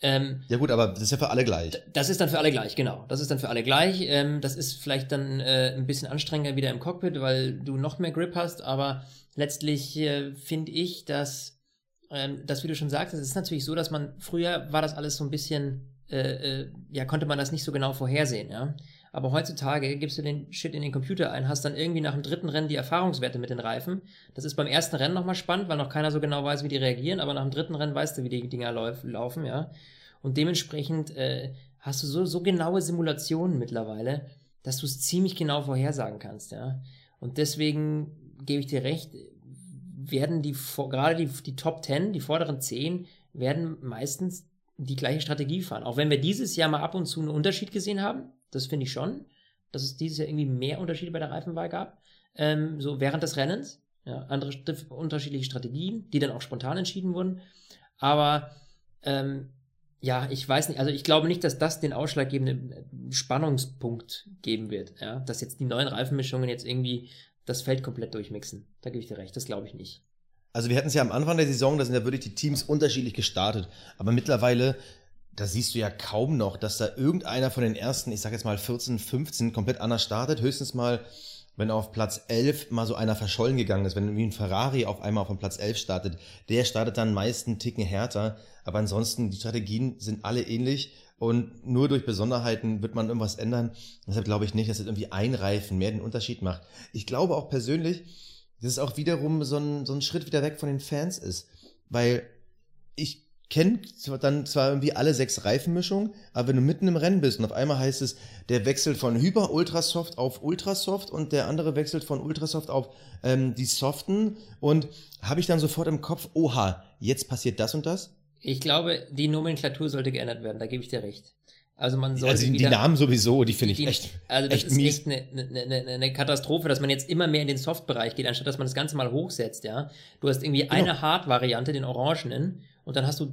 Ähm, ja gut, aber das ist ja für alle gleich. Das ist dann für alle gleich, genau. Das ist dann für alle gleich. Ähm, das ist vielleicht dann äh, ein bisschen anstrengender wieder im Cockpit, weil du noch mehr Grip hast, aber letztlich äh, finde ich, dass, ähm, das, wie du schon sagst, es ist natürlich so, dass man, früher war das alles so ein bisschen, äh, äh, ja, konnte man das nicht so genau vorhersehen, ja. Aber heutzutage gibst du den Shit in den Computer ein, hast dann irgendwie nach dem dritten Rennen die Erfahrungswerte mit den Reifen. Das ist beim ersten Rennen nochmal spannend, weil noch keiner so genau weiß, wie die reagieren, aber nach dem dritten Rennen weißt du, wie die Dinger lauf, laufen, ja. Und dementsprechend äh, hast du so, so genaue Simulationen mittlerweile, dass du es ziemlich genau vorhersagen kannst, ja. Und deswegen gebe ich dir recht, werden die, gerade die, die Top 10, die vorderen 10, werden meistens die gleiche Strategie fahren. Auch wenn wir dieses Jahr mal ab und zu einen Unterschied gesehen haben, das finde ich schon, dass es dieses Jahr irgendwie mehr Unterschiede bei der Reifenwahl gab. Ähm, so während des Rennens. Ja, andere unterschiedliche Strategien, die dann auch spontan entschieden wurden. Aber ähm, ja, ich weiß nicht, also ich glaube nicht, dass das den ausschlaggebenden Spannungspunkt geben wird. Ja, dass jetzt die neuen Reifenmischungen jetzt irgendwie das Feld komplett durchmixen. Da gebe ich dir recht, das glaube ich nicht. Also wir hatten es ja am Anfang der Saison, da sind ja wirklich die Teams unterschiedlich gestartet. Aber mittlerweile da siehst du ja kaum noch, dass da irgendeiner von den ersten, ich sag jetzt mal 14, 15 komplett anders startet. Höchstens mal, wenn auf Platz 11 mal so einer verschollen gegangen ist, wenn irgendwie ein Ferrari auf einmal auf Platz 11 startet, der startet dann meist einen Ticken härter. Aber ansonsten, die Strategien sind alle ähnlich und nur durch Besonderheiten wird man irgendwas ändern. Deshalb glaube ich nicht, dass es irgendwie ein Reifen mehr den Unterschied macht. Ich glaube auch persönlich, dass es auch wiederum so ein, so ein Schritt wieder weg von den Fans ist. Weil ich kennt dann zwar irgendwie alle sechs Reifenmischungen, aber wenn du mitten im Rennen bist und auf einmal heißt es, der wechselt von Hyper Ultrasoft auf Ultrasoft und der andere wechselt von Ultrasoft auf ähm, die Soften und habe ich dann sofort im Kopf, oha, jetzt passiert das und das? Ich glaube, die Nomenklatur sollte geändert werden, da gebe ich dir recht. Also man sollte also die, wieder, Namen sowieso, die finde ich die, echt Also das echt ist mies. echt eine, eine, eine, eine Katastrophe, dass man jetzt immer mehr in den Soft-Bereich geht, anstatt dass man das Ganze mal hochsetzt, ja. Du hast irgendwie Genau. eine Hard-Variante, den Orangenen, und dann hast du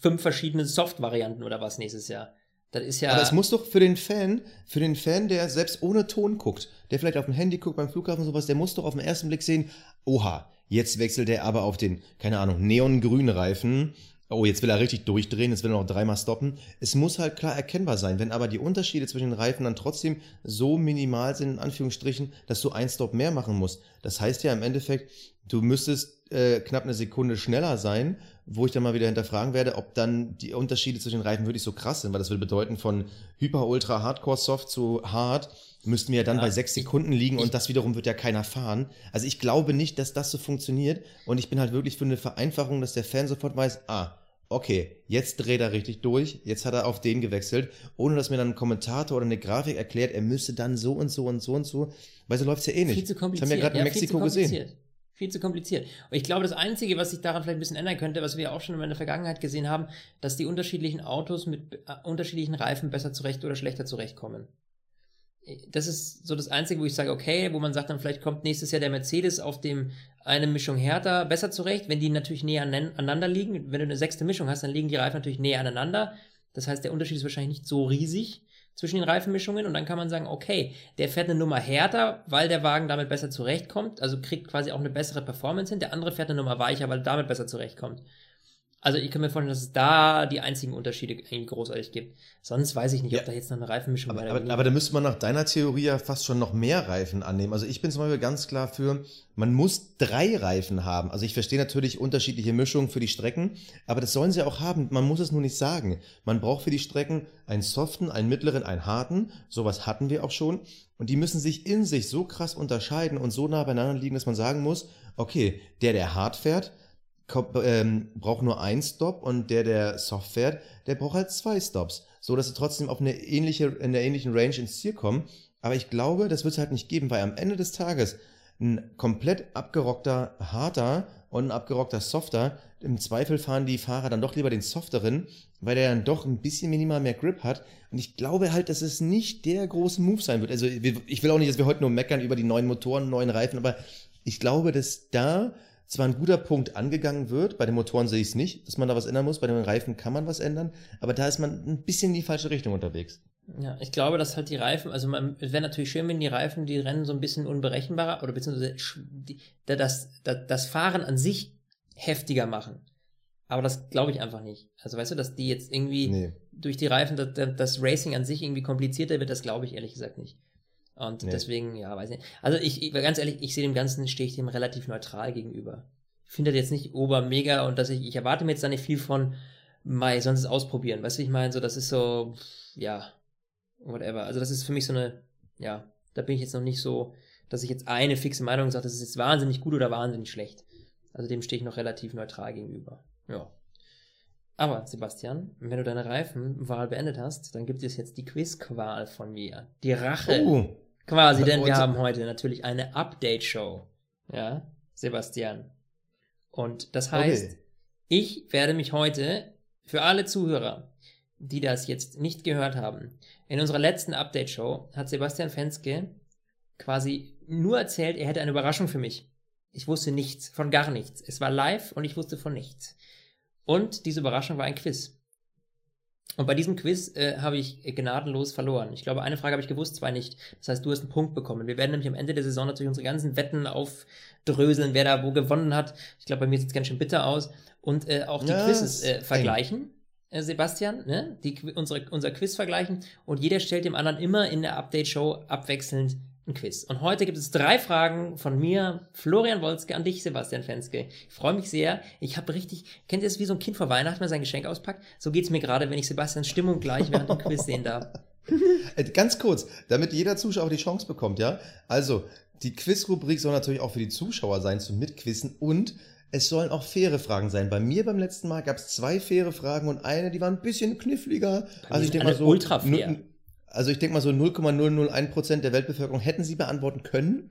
fünf verschiedene Soft-Varianten oder was nächstes Jahr. Das ist ja. Aber es muss doch für den Fan, für den Fan, der selbst ohne Ton guckt, der vielleicht auf dem Handy guckt, beim Flughafen und sowas, der muss doch auf den ersten Blick sehen, oha, jetzt wechselt er aber auf den, keine Ahnung, neongrünen Reifen. Oh, jetzt will er richtig durchdrehen, jetzt will er noch dreimal stoppen. Es muss halt klar erkennbar sein. Wenn aber die Unterschiede zwischen den Reifen dann trotzdem so minimal sind, in Anführungsstrichen, dass du einen Stop mehr machen musst. Das heißt ja im Endeffekt, du müsstest äh, knapp eine Sekunde schneller sein, wo ich dann mal wieder hinterfragen werde, ob dann die Unterschiede zwischen den Reifen wirklich so krass sind, weil das würde bedeuten, von Hyper, Ultra, Hardcore, Soft zu Hard müssten wir ja dann Ja, bei sechs Sekunden liegen und das wiederum wird ja keiner fahren. Also ich glaube nicht, dass das so funktioniert und ich bin halt wirklich für eine Vereinfachung, dass der Fan sofort weiß, ah, okay, jetzt dreht er richtig durch, jetzt hat er auf den gewechselt, ohne dass mir dann ein Kommentator oder eine Grafik erklärt, er müsste dann so und so und so und so, weil so läuft's ja eh nicht. Viel zu das kompliziert. haben wir gerade in Ja, viel Mexiko gesehen. Viel zu kompliziert. Und ich glaube, das Einzige, was sich daran vielleicht ein bisschen ändern könnte, was wir auch schon in der Vergangenheit gesehen haben, dass die unterschiedlichen Autos mit äh, unterschiedlichen Reifen besser zurecht oder schlechter zurechtkommen. Das ist so das Einzige, wo ich sage, okay, wo man sagt, dann vielleicht kommt nächstes Jahr der Mercedes auf dem eine Mischung härter besser zurecht, wenn die natürlich näher aneinander liegen. Wenn du eine sechste Mischung hast, dann liegen die Reifen natürlich näher aneinander. Das heißt, der Unterschied ist wahrscheinlich nicht so riesig zwischen den Reifenmischungen und dann kann man sagen, okay, der fährt eine Nummer härter, weil der Wagen damit besser zurechtkommt, also kriegt quasi auch eine bessere Performance hin. Der andere fährt eine Nummer weicher, weil er damit besser zurechtkommt. Also ich kann mir vorstellen, dass es da die einzigen Unterschiede irgendwie großartig gibt. Sonst weiß ich nicht, ob Ja. da jetzt noch eine Reifenmischung Aber, aber, aber da müsste man nach deiner Theorie ja fast schon noch mehr Reifen annehmen. Also ich bin zum Beispiel ganz klar für, man muss drei Reifen haben. Also ich verstehe natürlich unterschiedliche Mischungen für die Strecken, aber das sollen sie auch haben. Man muss es nur nicht sagen. Man braucht für die Strecken einen soften, einen mittleren, einen harten. Sowas hatten wir auch schon. Und die müssen sich in sich so krass unterscheiden und so nah beieinander liegen, dass man sagen muss, okay, der, der hart fährt, ähm, braucht nur einen Stop und der, der soft fährt, der braucht halt zwei Stops. So dass sie trotzdem auf eine ähnliche, in der ähnlichen Range ins Ziel kommen. Aber ich glaube, das wird es halt nicht geben, weil am Ende des Tages ein komplett abgerockter harter und ein abgerockter softer, im Zweifel fahren die Fahrer dann doch lieber den softeren, weil der dann doch ein bisschen minimal mehr Grip hat. Und ich glaube halt, dass es nicht der große Move sein wird. Also ich will auch nicht, dass wir heute nur meckern über die neuen Motoren, neuen Reifen, aber ich glaube, dass da zwar ein guter Punkt angegangen wird, bei den Motoren sehe ich es nicht, dass man da was ändern muss, bei den Reifen kann man was ändern, aber da ist man ein bisschen in die falsche Richtung unterwegs. Ja, ich glaube, dass halt die Reifen, also man, es wäre natürlich schön, wenn die Reifen die Rennen so ein bisschen unberechenbarer oder beziehungsweise die, da- das, das, das Fahren an sich heftiger machen. Aber das glaube ich einfach nicht. Also weißt du, dass die jetzt irgendwie Nee. durch die Reifen das, das Racing an sich irgendwie komplizierter wird, das glaube ich ehrlich gesagt nicht. Und Nee. deswegen, ja, weiß nicht. Also ich, ich ganz ehrlich, ich sehe dem Ganzen, stehe ich dem relativ neutral gegenüber. Ich finde das jetzt nicht ober mega und dass ich, ich erwarte mir jetzt da nicht viel von, Mai, sonst es ausprobieren. Weißt du, ich meine? So, das ist so, ja, whatever. Also das ist für mich so eine, ja, da bin ich jetzt noch nicht so, dass ich jetzt eine fixe Meinung sage, das ist jetzt wahnsinnig gut oder wahnsinnig schlecht. Also dem stehe ich noch relativ neutral gegenüber. Ja. Aber, Sebastian, wenn du deine Reifenwahl beendet hast, dann gibt es jetzt die Quizqual von mir. Die Rache. Oh, Quasi, denn wir haben heute natürlich eine Update-Show. Ja, Sebastian. Und das heißt, okay. ich werde mich heute für alle Zuhörer, die das jetzt nicht gehört haben, in unserer letzten Update-Show hat Sebastian Fenske quasi nur erzählt, er hätte eine Überraschung für mich. Ich wusste nichts, von gar nichts. Es war live und ich wusste von nichts. Und diese Überraschung war ein Quiz. Und bei diesem Quiz äh, habe ich gnadenlos verloren. Ich glaube, eine Frage habe ich gewusst, zwei nicht. Das heißt, du hast einen Punkt bekommen. Wir werden nämlich am Ende der Saison natürlich unsere ganzen Wetten aufdröseln, wer da wo gewonnen hat. Ich glaube, bei mir sieht es ganz schön bitter aus. Und äh, auch die Ja, Quizzes äh, vergleichen. äh, Sebastian, ne? Die, unsere, unser Quiz vergleichen und jeder stellt dem anderen immer in der Update-Show abwechselnd ein Quiz. Und heute gibt es drei Fragen von mir, Florian Wolzke, an dich, Sebastian Fenske. Ich freue mich sehr. Ich habe richtig, kennt ihr es wie so ein Kind vor Weihnachten, mal sein Geschenk auspackt? So geht's mir gerade, wenn ich Sebastians Stimmung gleich während dem Quiz sehen darf. [LAUGHS] Äh, Ganz kurz, damit jeder Zuschauer die Chance bekommt, ja? Also, die Quiz-Rubrik soll natürlich auch für die Zuschauer sein, zum Mitquissen und es sollen auch faire Fragen sein. Bei mir beim letzten Mal gab es zwei faire Fragen und eine, die war ein bisschen kniffliger. Also ich denke mal so. ultra fair. Also ich denke mal so 0,001% der Weltbevölkerung hätten sie beantworten können.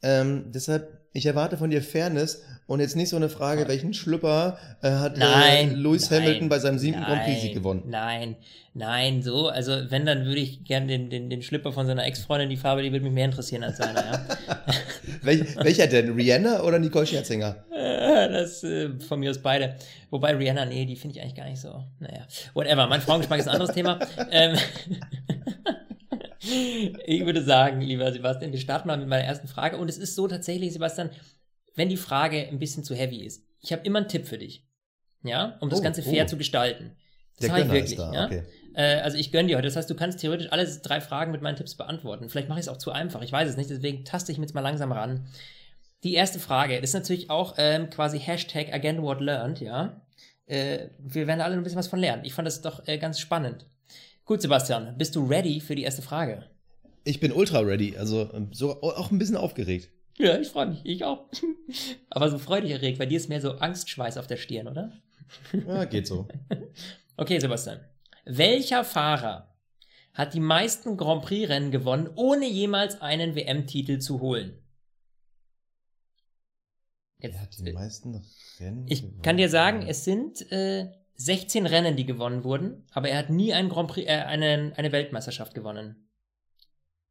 Ähm, deshalb, ich erwarte von dir Fairness und jetzt nicht so eine Frage, welchen Schlüpper äh, hat äh, Nein. Lewis nein, Hamilton bei seinem siebten Grand nein, Prix-Sieg gewonnen. Nein, nein, so, also wenn, dann würde ich gern den, den, den Schlipper von seiner Ex-Freundin, die Farbe, die würde mich mehr interessieren als seiner, ja. [LAUGHS] Welch, welcher denn? Rihanna oder Nicole Scherzinger? Äh, das äh, von mir aus beide. Wobei Rihanna, nee, die finde ich eigentlich gar nicht so. Naja, whatever. Mein Frauengeschmack ist ein anderes Thema. Ähm, ich würde sagen, lieber Sebastian, wir starten mal mit meiner ersten Frage. Und es ist so tatsächlich, Sebastian, wenn die Frage ein bisschen zu heavy ist, ich habe immer einen Tipp für dich. Ja, um das Oh, Ganze fair oh. zu gestalten. Das Der habe ich wirklich. ist da, ja? okay. Äh, also ich gönne dir heute. Das heißt, du kannst theoretisch alle drei Fragen mit meinen Tipps beantworten. Vielleicht mache ich es auch zu einfach. Ich weiß es nicht. Deswegen taste ich mich jetzt mal langsam ran. Die erste Frage, ist natürlich auch ähm, quasi Hashtag Again What Learned, ja. Äh, wir werden alle ein bisschen was von lernen. Ich fand das doch äh, ganz spannend. Gut, Sebastian, bist du ready für die erste Frage? Ich bin ultra ready, also ähm, so auch ein bisschen aufgeregt. Ja, ich freue mich. Ich auch. [LAUGHS] Aber so freudig erregt. Bei dir ist mehr so Angstschweiß auf der Stirn, oder? Ja, geht so. [LAUGHS] Okay, Sebastian. Welcher Fahrer hat die meisten Grand Prix-Rennen gewonnen, ohne jemals einen WM-Titel zu holen? Jetzt, Er hat die äh, meisten Rennen. ich gewonnen. kann dir sagen, es sind äh, 16 Rennen, die gewonnen wurden, aber er hat nie einen Grand Prix, äh, einen, eine Weltmeisterschaft gewonnen.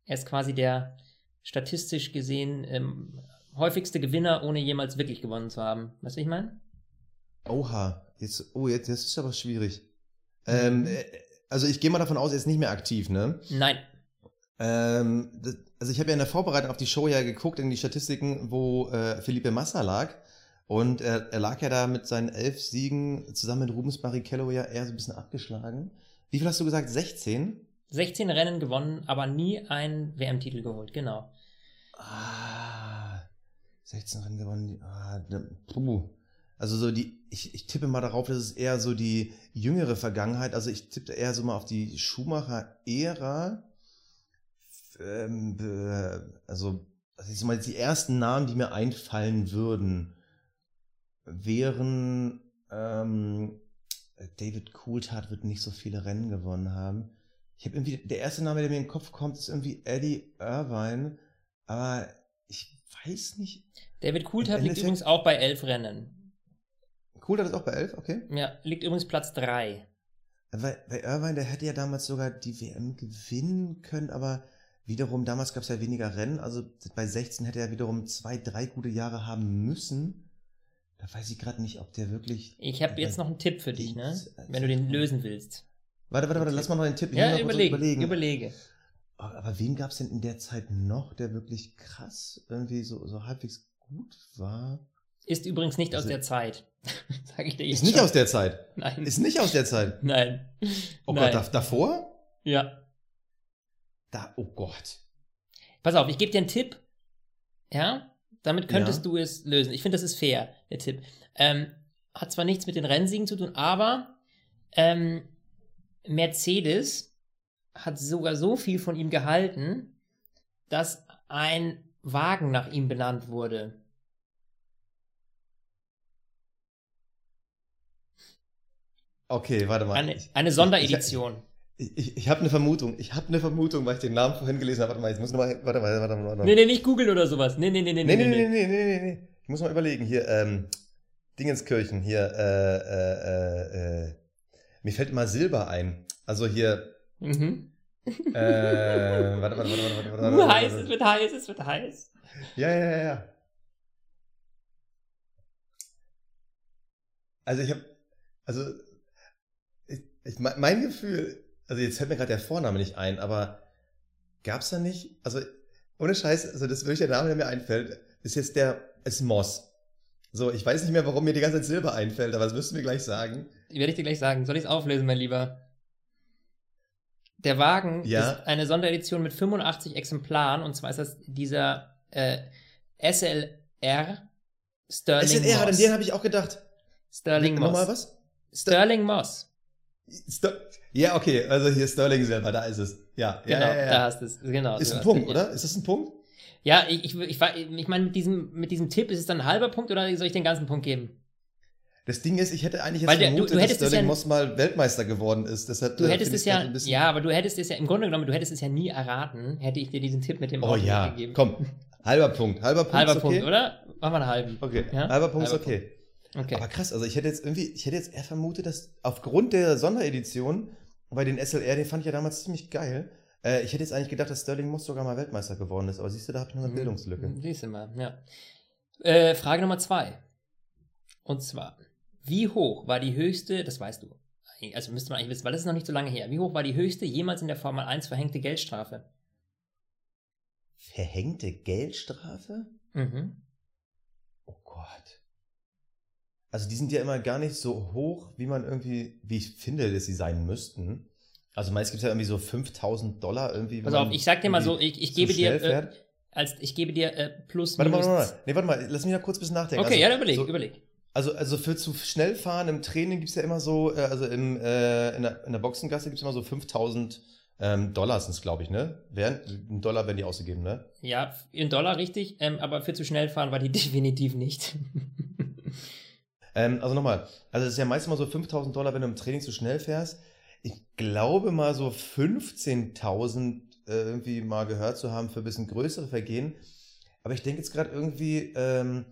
Er ist quasi der statistisch gesehen ähm, häufigste Gewinner, ohne jemals wirklich gewonnen zu haben. Weißt du, ich meine? Oha, jetzt, oh, jetzt, das ist aber schwierig. Mhm. Ähm, äh, also ich gehe mal davon aus, er ist nicht mehr aktiv, ne? Nein. Ähm, das, also ich habe ja in der Vorbereitung auf die Show ja geguckt in die Statistiken, wo äh, Felipe Massa lag. Und er, er lag ja da mit seinen elf Siegen zusammen mit Rubens Barrichello ja eher so ein bisschen abgeschlagen. Wie viel hast du gesagt? 16? 16 Rennen gewonnen, aber nie einen WM-Titel geholt, genau. Ah, 16 Rennen gewonnen. Ah, ne, puh. Also so die, ich, ich tippe mal darauf, dass es eher so die jüngere Vergangenheit, also ich tippe eher so mal auf die Schumacher-Ära. Ähm, äh, also, ich sag mal, die ersten Namen, die mir einfallen würden, wären ähm, David Coulthard wird nicht so viele Rennen gewonnen haben. Ich habe irgendwie, der erste Name, der mir in den Kopf kommt, ist irgendwie Eddie Irvine, aber ich weiß nicht. David Coulthard liegt übrigens auch bei 11 Rennen. Coulthard ist auch bei 11, okay. Ja, liegt übrigens Platz 3. Weil, weil Irvine, der hätte ja damals sogar die WM gewinnen können, aber wiederum, damals gab es ja weniger Rennen, also bei 16 hätte er wiederum zwei, drei gute Jahre haben müssen. Da weiß ich gerade nicht, ob der wirklich. Ich habe jetzt noch einen Tipp für dich, ne? Wenn du den lösen willst. Warte, warte, warte, lass mal noch einen Tipp. Ich Ja, überlege, überlegen. überlege. Aber aber wen gab es denn in der Zeit noch, der wirklich krass irgendwie so, so halbwegs gut war? Ist übrigens nicht aus Also- der Zeit. [LAUGHS] Sag ich dir jetzt Ist nicht schon. aus der Zeit. Nein. Ist nicht aus der Zeit. [LAUGHS] Nein. Oh Nein. Gott, da, davor? Ja. Da, oh Gott. Pass auf, ich gebe dir einen Tipp. Ja? Damit könntest Ja. du es lösen. Ich finde, das ist fair, der Tipp. Ähm, hat zwar nichts mit den Rennsiegen zu tun, aber ähm, Mercedes hat sogar so viel von ihm gehalten, dass ein Wagen nach ihm benannt wurde. Okay, warte mal. Eine, eine Sonderedition. Ich, ich habe eine Vermutung. Ich habe eine Vermutung, weil ich den Namen vorhin gelesen habe. Warte mal, ich muss nochmal. Warte mal, warte mal, warte mal. Nee, nee, nicht googeln oder sowas. Nee, nee, nee, nee, nee. Nee, nee, nee, nee, nee, nee. nee. Ich muss mal überlegen. Hier, ähm, Dingenskirchen, hier, äh, äh, äh. äh mir fällt immer Silber ein. Also hier. Mhm. Äh, warte, warte, warte, warte, warte, warte, warte, Heiß, es wird heiß, es wird heiß. Ja, ja, ja, ja. Also ich habe, also ich, ich, mein Gefühl also jetzt fällt mir gerade der Vorname nicht ein, aber gab's da nicht, also ohne Scheiß, also das ist wirklich der Name, der mir einfällt, ist jetzt der, ist Moss. So, ich weiß nicht mehr, warum mir die ganze Zeit Silber einfällt, aber das ihr mir gleich sagen. Werde ich dir gleich sagen. Soll ich es auflösen, mein Lieber? Der Wagen Ja. ist eine Sonderedition mit 85 Exemplaren und zwar ist das dieser äh, SLR Sterling SLR, an Moss. den habe ich auch gedacht. Sterling Nochmal Moss. was? Sterling Moss. Ster ja, okay, also hier Sterling Silber, da ist es. Ja, Genau, ja, ja, ja. da hast du es. Genau, Ist du ein Punkt, oder? Ist das ein Punkt? Ja, ich, ich, ich, ich meine, mit diesem, mit diesem Tipp ist es dann ein halber Punkt oder soll ich den ganzen Punkt geben? Das Ding ist, ich hätte eigentlich jetzt Weil du- vermutet, du hättest dass Sterling ja- Moss mal Weltmeister geworden ist. Deshalb, Du äh, hättest es ja, ja, aber du hättest es ja, im Grunde genommen, du hättest es ja nie erraten, hätte ich dir diesen Tipp mit dem Oh Auto ja, gegeben. komm, halber Punkt. Halber Punkt Halber ist okay? Punkt, oder? Machen wir einen halben. Okay, Ja? halber Punkt Halber ist okay. Okay. Aber krass, also ich hätte jetzt irgendwie, ich hätte jetzt eher vermutet, dass aufgrund der Sonderedition bei den SLR, den fand ich ja damals ziemlich geil. Äh, ich hätte jetzt eigentlich gedacht, dass Sterling Moss sogar mal Weltmeister geworden ist, aber siehst du, da habe ich noch eine Bildungslücke. Mhm, Siehst du mal, ja. Äh, Frage Nummer zwei. Und zwar, wie hoch war die höchste, das weißt du, also müsste man eigentlich wissen, weil das ist noch nicht so lange her, wie hoch war die höchste jemals in der Formel 1 verhängte Geldstrafe? Verhängte Geldstrafe? Mhm. Oh Gott. Also die sind ja immer gar nicht so hoch, wie man irgendwie, wie ich finde, dass sie sein müssten. Also meist gibt es ja irgendwie so 5000 Dollar irgendwie. Pass auf, ich sag dir mal so, ich, ich gebe dir, äh, als, ich gebe dir äh, plus, Warte mal, minus. warte mal. Nee, warte mal, lass mich da kurz ein bisschen nachdenken. Okay, also, ja, überleg, so, überleg. Also, also für zu schnell fahren im Training gibt es ja immer so, äh, also im, äh, in, der, in der Boxengasse gibt es immer so 5000 ähm, Dollar sind es, glaube ich, ne? Werden, ein Dollar werden die ausgegeben, ne? Ja, in Dollar richtig, ähm, aber für zu schnell fahren war die [LAUGHS] definitiv nicht. Ähm, also nochmal, also es ist ja meistens mal so 5000 Dollar, wenn du im Training zu schnell fährst. Ich glaube mal so 15.000 äh, irgendwie mal gehört zu haben für ein bisschen größere Vergehen. Aber ich denke jetzt gerade irgendwie, ähm,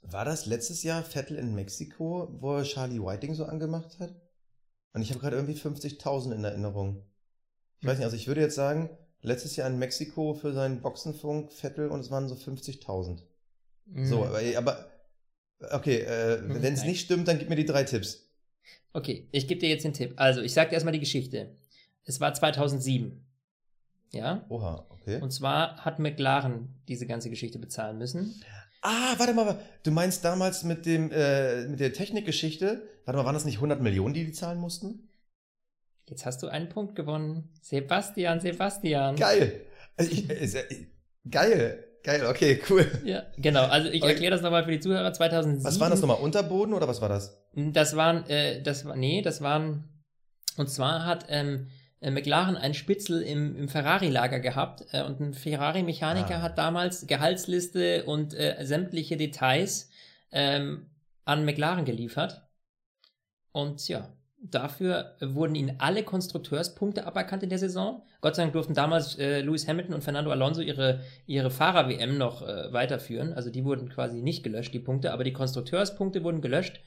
war das letztes Jahr Vettel in Mexiko, wo er Charlie Whiting so angemacht hat? Und ich habe gerade irgendwie 50.000 in Erinnerung. Ich weiß nicht, also ich würde jetzt sagen, letztes Jahr in Mexiko für seinen Boxenfunk Vettel und es waren so 50.000. So, aber, aber okay, äh, wenn es nicht stimmt, dann gib mir die drei Tipps. Okay, ich gebe dir jetzt den Tipp. Also, ich sag dir erstmal die Geschichte. Es war 2007. Ja? Oha, okay. Und zwar hat McLaren diese ganze Geschichte bezahlen müssen. ah, warte mal, du meinst damals mit dem äh, mit der Technikgeschichte? Warte mal, waren das nicht 100 Millionen, die die zahlen mussten? Jetzt hast du einen Punkt gewonnen. Sebastian, Sebastian. Geil. Also ich, äh, sehr- äh, geil, geil. Okay, cool. Ja, genau. Also ich Okay. erkläre das nochmal für die Zuhörer. 2007. Was war das nochmal? Unterboden oder was war das? Das waren, äh, das war, nee, das waren, und zwar hat ähm, äh, McLaren einen Spitzel im, im Ferrari-Lager gehabt äh, und ein Ferrari-Mechaniker Ah. hat damals Gehaltsliste und äh, sämtliche Details ähm, an McLaren geliefert. Und ja, dafür wurden ihnen alle Konstrukteurspunkte aberkannt in der Saison. Gott sei Dank durften damals äh, Lewis Hamilton und Fernando Alonso ihre, ihre Fahrer-WM noch äh, weiterführen. Also die wurden quasi nicht gelöscht, die Punkte, aber die Konstrukteurspunkte wurden gelöscht.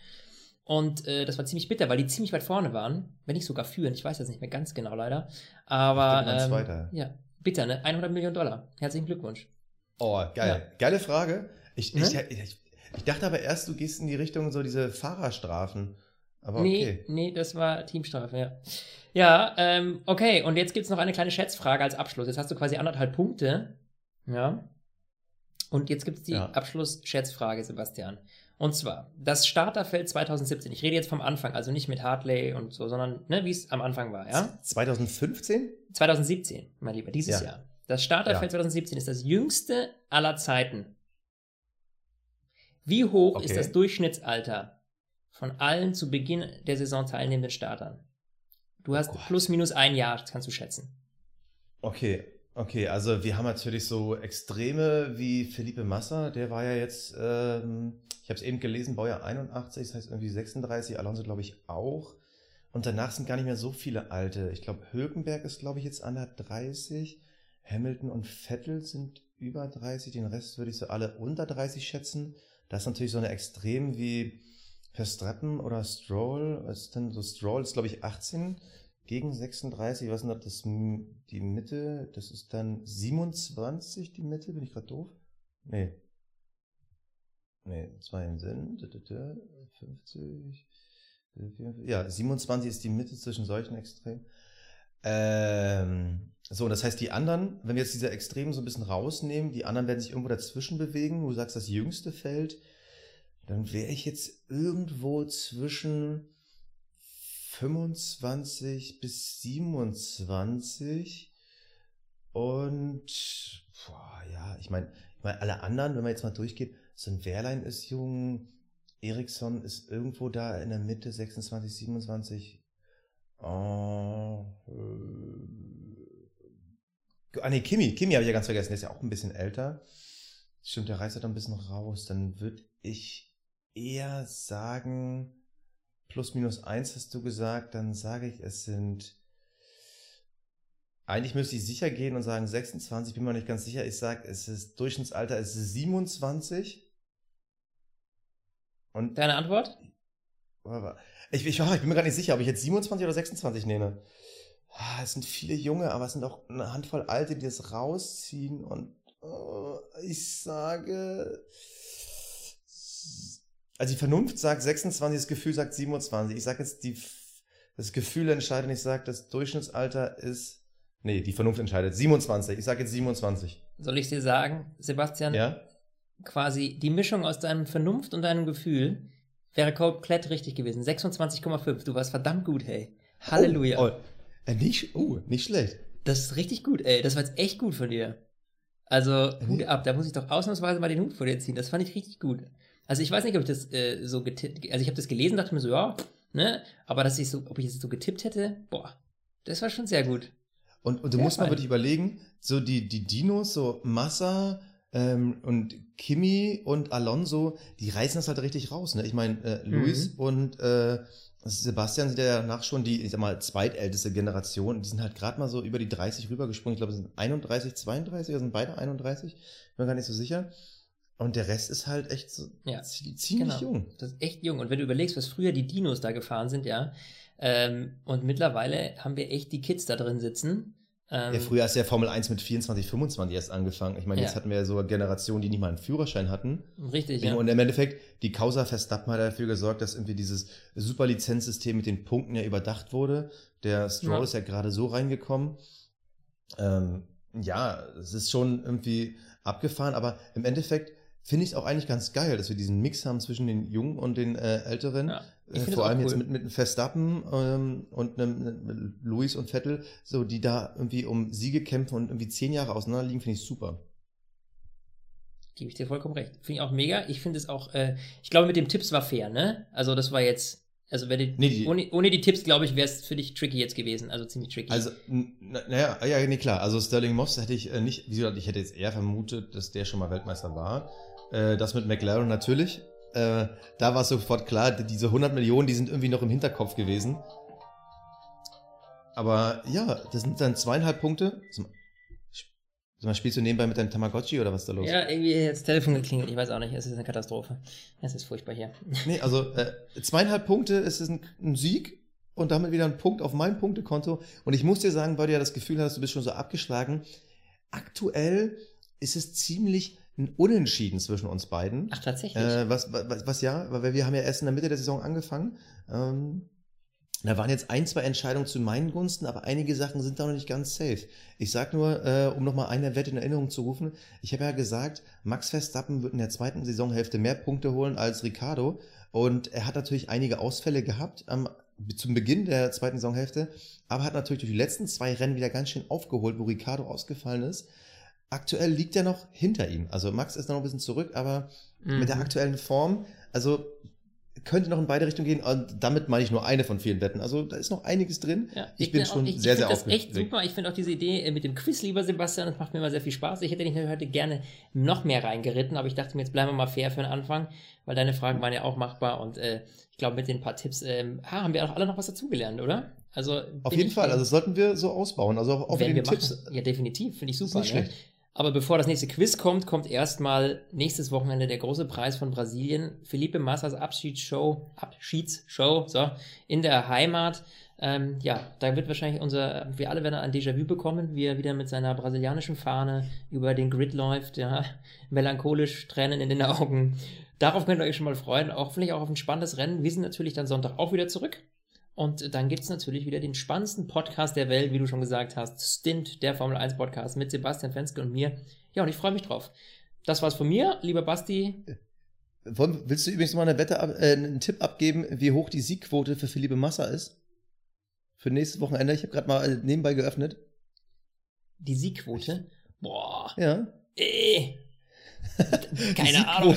Und äh, das war ziemlich bitter, weil die ziemlich weit vorne waren. Wenn nicht sogar führen, ich weiß das nicht mehr ganz genau leider. Aber ähm, Zweiter. ja, bitter, ne? 100 Millionen Dollar. Herzlichen Glückwunsch. Oh, geil. Geile Frage. Ich, ich, Ne? ich, ich dachte aber erst, du gehst in die Richtung so diese Fahrerstrafen. Aber Nee, okay. nee, das war Teamstrafe, ja. Ja, ähm, okay, und jetzt gibt's noch eine kleine Schätzfrage als Abschluss. Jetzt hast du quasi anderthalb Punkte. Ja. Und jetzt gibt's die Ja. Abschluss-Schätzfrage, Sebastian. Und zwar, das Starterfeld 2017. Ich rede jetzt vom Anfang, also nicht mit Hartley und so, sondern ne, wie es am Anfang war, ja? 2015? 2017, mein Lieber, dieses Ja. Jahr. Das Starterfeld Ja. 2017 ist das jüngste aller Zeiten. Wie hoch ist Okay. das Durchschnittsalter von allen zu Beginn der Saison teilnehmenden Startern? Du hast Oh plus minus ein Jahr, das kannst du schätzen. Okay, okay, also wir haben natürlich so Extreme wie Felipe Massa, der war ja jetzt, ähm, ich habe es eben gelesen, Baujahr 81, das heißt irgendwie 36, Alonso glaube ich auch. Und danach sind gar nicht mehr so viele alte. Ich glaube, Hülkenberg ist glaube ich jetzt an der 30, Hamilton und Vettel sind über 30, den Rest würde ich so alle unter 30 schätzen. Das ist natürlich so eine Extrem wie Verstappen oder Stroll. Was ist denn so Stroll ist glaube ich 18 gegen 36, was ist denn das, die Mitte, das ist dann 27 die Mitte, bin ich gerade doof? Nee. Nee, zwei dä, 50, äh, 44, ja, 27 ist die Mitte zwischen solchen Extremen. Ähm, so, das heißt, die anderen, wenn wir jetzt diese Extremen so ein bisschen rausnehmen, die anderen werden sich irgendwo dazwischen bewegen. Du sagst, das jüngste Feld dann wäre ich jetzt irgendwo zwischen 25 bis 27 und boah, ja, ich meine, ich mein, alle anderen, wenn man jetzt mal durchgeht, so ein Wehrlein ist jung, Eriksson ist irgendwo da in der Mitte, 26, 27. Oh, äh, ah nee, Kimi, Kimi habe ich ja ganz vergessen, der ist ja auch ein bisschen älter. Stimmt, der reißt halt ein bisschen raus. Dann würde ich eher sagen, plus minus eins hast du gesagt, dann sage ich, es sind. Eigentlich müsste ich sicher gehen und sagen 26, bin mir nicht ganz sicher. Ich sage, es ist Durchschnittsalter, es ist 27. Und Deine Antwort? Ich, ich, ich bin mir gar nicht sicher, ob ich jetzt 27 oder 26 nehme. Ah, es sind viele Junge, aber es sind auch eine Handvoll Alte, die das rausziehen. Und oh, ich sage. Also die Vernunft sagt 26, das Gefühl sagt 27. Ich sage jetzt, die, das Gefühl entscheidet und ich sage, das Durchschnittsalter ist. Nee, die Vernunft entscheidet. 27. Ich sage jetzt 27. Soll ich dir sagen, Sebastian? Ja. Quasi die Mischung aus deinem Vernunft und deinem Gefühl wäre komplett richtig gewesen. 26,5. Du warst verdammt gut, hey. Halleluja. Oh, oh. Äh, nicht, oh, nicht schlecht. Das ist richtig gut, ey. Das war jetzt echt gut von dir. Also, Hut ab. Da muss ich doch ausnahmsweise mal den Hut vor dir ziehen. Das fand ich richtig gut. Also, ich weiß nicht, ob ich das äh, so getippt, also ich habe das gelesen, dachte mir so, ja, ne, aber dass ich so, ob ich es so getippt hätte, boah, das war schon sehr gut. Und, und du sehr musst fein. mal wirklich überlegen, so die, die Dinos, so Massa, ähm, und Kimi und Alonso, die reißen das halt richtig raus. Ne? Ich meine, äh, Luis mhm. und äh, Sebastian sind ja danach schon die, ich sag mal, zweitälteste Generation. Die sind halt gerade mal so über die 30 rübergesprungen. Ich glaube, es sind 31, 32, oder sind beide 31. Ich bin gar nicht so sicher. Und der Rest ist halt echt so ja, ziemlich genau. jung. Das ist echt jung. Und wenn du überlegst, was früher die Dinos da gefahren sind, ja, ähm, und mittlerweile haben wir echt die Kids da drin sitzen. Ähm, ja, früher ist ja Formel 1 mit 24, 25 erst angefangen. Ich meine, ja. jetzt hatten wir ja so Generationen, die nicht mal einen Führerschein hatten. Richtig, ja. Und im Endeffekt, die Causa Verstappen hat dafür gesorgt, dass irgendwie dieses Superlizenzsystem mit den Punkten ja überdacht wurde. Der Stroll ja. ist ja gerade so reingekommen. Ähm, ja, es ist schon irgendwie abgefahren, aber im Endeffekt finde ich es auch eigentlich ganz geil, dass wir diesen Mix haben zwischen den Jungen und den äh, Älteren. Ja. Äh, vor allem cool. jetzt mit, mit Verstappen ähm, und einem, einem Luis und Vettel, so die da irgendwie um Siege kämpfen und irgendwie zehn Jahre auseinander liegen, finde ich super. Gebe ich dir vollkommen recht. Finde ich auch mega. Ich finde es auch, äh, ich glaube, mit dem Tipps war fair, ne? Also das war jetzt, also wenn die, nee, die, ohne, ohne die Tipps, glaube ich, wäre es für dich tricky jetzt gewesen. Also ziemlich tricky. Also, naja, ja, nee, klar. Also Sterling Moss hätte ich äh, nicht, wie gesagt, ich hätte jetzt eher vermutet, dass der schon mal Weltmeister war. Äh, das mit McLaren natürlich. Äh, da war sofort klar, diese 100 Millionen, die sind irgendwie noch im Hinterkopf gewesen. Aber ja, das sind dann zweieinhalb Punkte. Sag mal, spielst du nebenbei mit deinem Tamagotchi oder was ist da los? Ja, irgendwie jetzt Telefon geklingelt. Ich weiß auch nicht. Es ist eine Katastrophe. Es ist furchtbar hier. Nee, also äh, zweieinhalb Punkte, es ist ein, ein, Sieg und damit wieder ein Punkt auf mein Punktekonto. Und ich muss dir sagen, weil du ja das Gefühl hast, du bist schon so abgeschlagen. Aktuell ist es ziemlich ein Unentschieden zwischen uns beiden. Ach, tatsächlich? Äh, was, was, was ja, weil wir haben ja erst in der Mitte der Saison angefangen. Ähm, da waren jetzt ein, zwei Entscheidungen zu meinen Gunsten, aber einige Sachen sind da noch nicht ganz safe. Ich sag nur, äh, um nochmal eine Wette in Erinnerung zu rufen, ich habe ja gesagt, Max Verstappen wird in der zweiten Saisonhälfte mehr Punkte holen als Ricardo. Und er hat natürlich einige Ausfälle gehabt am, zum Beginn der zweiten Saisonhälfte, aber hat natürlich durch die letzten zwei Rennen wieder ganz schön aufgeholt, wo Ricardo ausgefallen ist aktuell liegt er noch hinter ihm. Also Max ist noch ein bisschen zurück, aber mhm. mit der mhm. aktuellen Form, also könnte noch in beide Richtungen gehen. Und damit meine ich nur eine von vielen Wetten. Also da ist noch einiges drin. Ja, ich, ich bin schon auch, ich, sehr, ich sehr aufgeregt. Das echt super. Ich finde auch diese Idee äh, mit dem Quiz, lieber Sebastian, das macht mir immer sehr viel Spaß. Ich hätte nicht heute gerne noch mehr reingeritten, aber ich dachte mir, jetzt bleiben wir mal fair für den Anfang, weil deine Fragen waren ja auch machbar und äh, ich glaube, mit den paar Tipps ah, haben wir auch alle noch was dazugelernt, oder? Also auf jeden Fall. Also das sollten wir so ausbauen. Also auch, mit den Tipps. Ja, definitiv. Finde ich super. Nicht ne? schlecht. Aber bevor das nächste Quiz kommt, kommt erstmal nächstes Wochenende der große Preis von Brasilien. Felipe Massas Abschiedsshow, Abschiedsshow, so, in der Heimat. Ähm, ja, da wird wahrscheinlich unser, wir alle werden ein Déjà-vu bekommen, wie er wieder mit seiner brasilianischen Fahne über den Grid läuft, ja, melancholisch, Tränen in den Augen. Darauf könnt ihr euch schon mal freuen, auch vielleicht auch auf ein spannendes Rennen. Wir sind natürlich dann Sonntag auch wieder zurück. Und dann gibt es natürlich wieder den spannendsten Podcast der Welt, wie du schon gesagt hast. Stint, der Formel 1 Podcast mit Sebastian Fenske und mir. Ja, und ich freue mich drauf. Das war's von mir, lieber Basti. Willst du übrigens mal eine Wette, äh, einen Tipp abgeben, wie hoch die Siegquote für Philippe Massa ist? Für nächstes Wochenende. Ich habe gerade mal äh, nebenbei geöffnet. Die Siegquote? Boah. Ja. Äh. [LAUGHS] Keine Ahnung.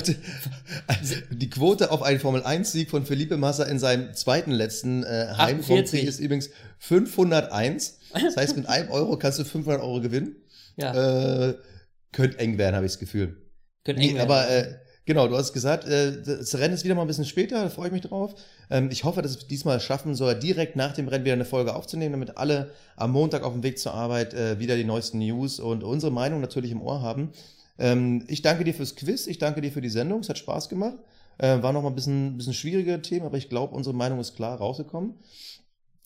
Die Quote auf einen Formel-1-Sieg von Felipe Massa in seinem zweiten letzten äh, Heim ist übrigens 501. Das heißt, mit einem Euro kannst du 500 Euro gewinnen. Ja. Äh, könnte eng werden, habe ich das Gefühl. Könnte eng werden. Aber äh, genau, du hast gesagt, äh, das Rennen ist wieder mal ein bisschen später, da freue ich mich drauf. Ähm, ich hoffe, dass es diesmal schaffen soll, direkt nach dem Rennen wieder eine Folge aufzunehmen, damit alle am Montag auf dem Weg zur Arbeit äh, wieder die neuesten News und unsere Meinung natürlich im Ohr haben. Ähm, ich danke dir fürs Quiz, ich danke dir für die Sendung, es hat Spaß gemacht. Äh, war noch mal ein bisschen, bisschen schwierige Themen, aber ich glaube, unsere Meinung ist klar rausgekommen.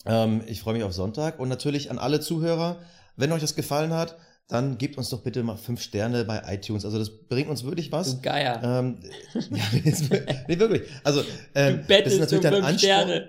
Ähm, ich freue mich auf Sonntag und natürlich an alle Zuhörer, wenn euch das gefallen hat, dann gebt uns doch bitte mal fünf Sterne bei iTunes. Also das bringt uns wirklich was. Du Geier. Ähm, [LAUGHS] ja, nee, wirklich. Also ähm, das ist natürlich dann Ansporn. Sterne.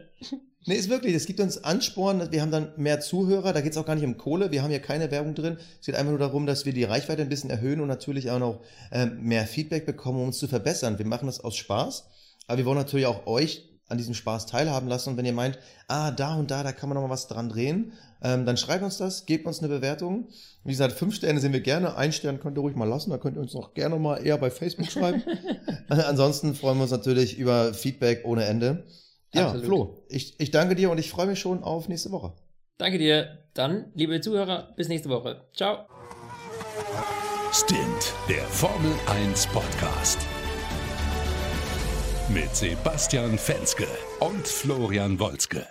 Nee, ist wirklich, es gibt uns Ansporn, wir haben dann mehr Zuhörer, da geht es auch gar nicht um Kohle, wir haben hier keine Werbung drin. Es geht einfach nur darum, dass wir die Reichweite ein bisschen erhöhen und natürlich auch noch ähm, mehr Feedback bekommen, um uns zu verbessern. Wir machen das aus Spaß, aber wir wollen natürlich auch euch an diesem Spaß teilhaben lassen. Und wenn ihr meint, ah, da und da, da kann man noch mal was dran drehen, ähm, dann schreibt uns das, gebt uns eine Bewertung. Wie gesagt, fünf Sterne sehen wir gerne, ein Stern könnt ihr ruhig mal lassen, da könnt ihr uns noch gerne mal eher bei Facebook schreiben. [LAUGHS] Ansonsten freuen wir uns natürlich über Feedback ohne Ende. Ja, Absolut. Flo, ich, ich danke dir und ich freue mich schon auf nächste Woche. Danke dir. Dann, liebe Zuhörer, bis nächste Woche. Ciao. Stint, der Formel 1 Podcast. Mit Sebastian Fenske und Florian Wolzke.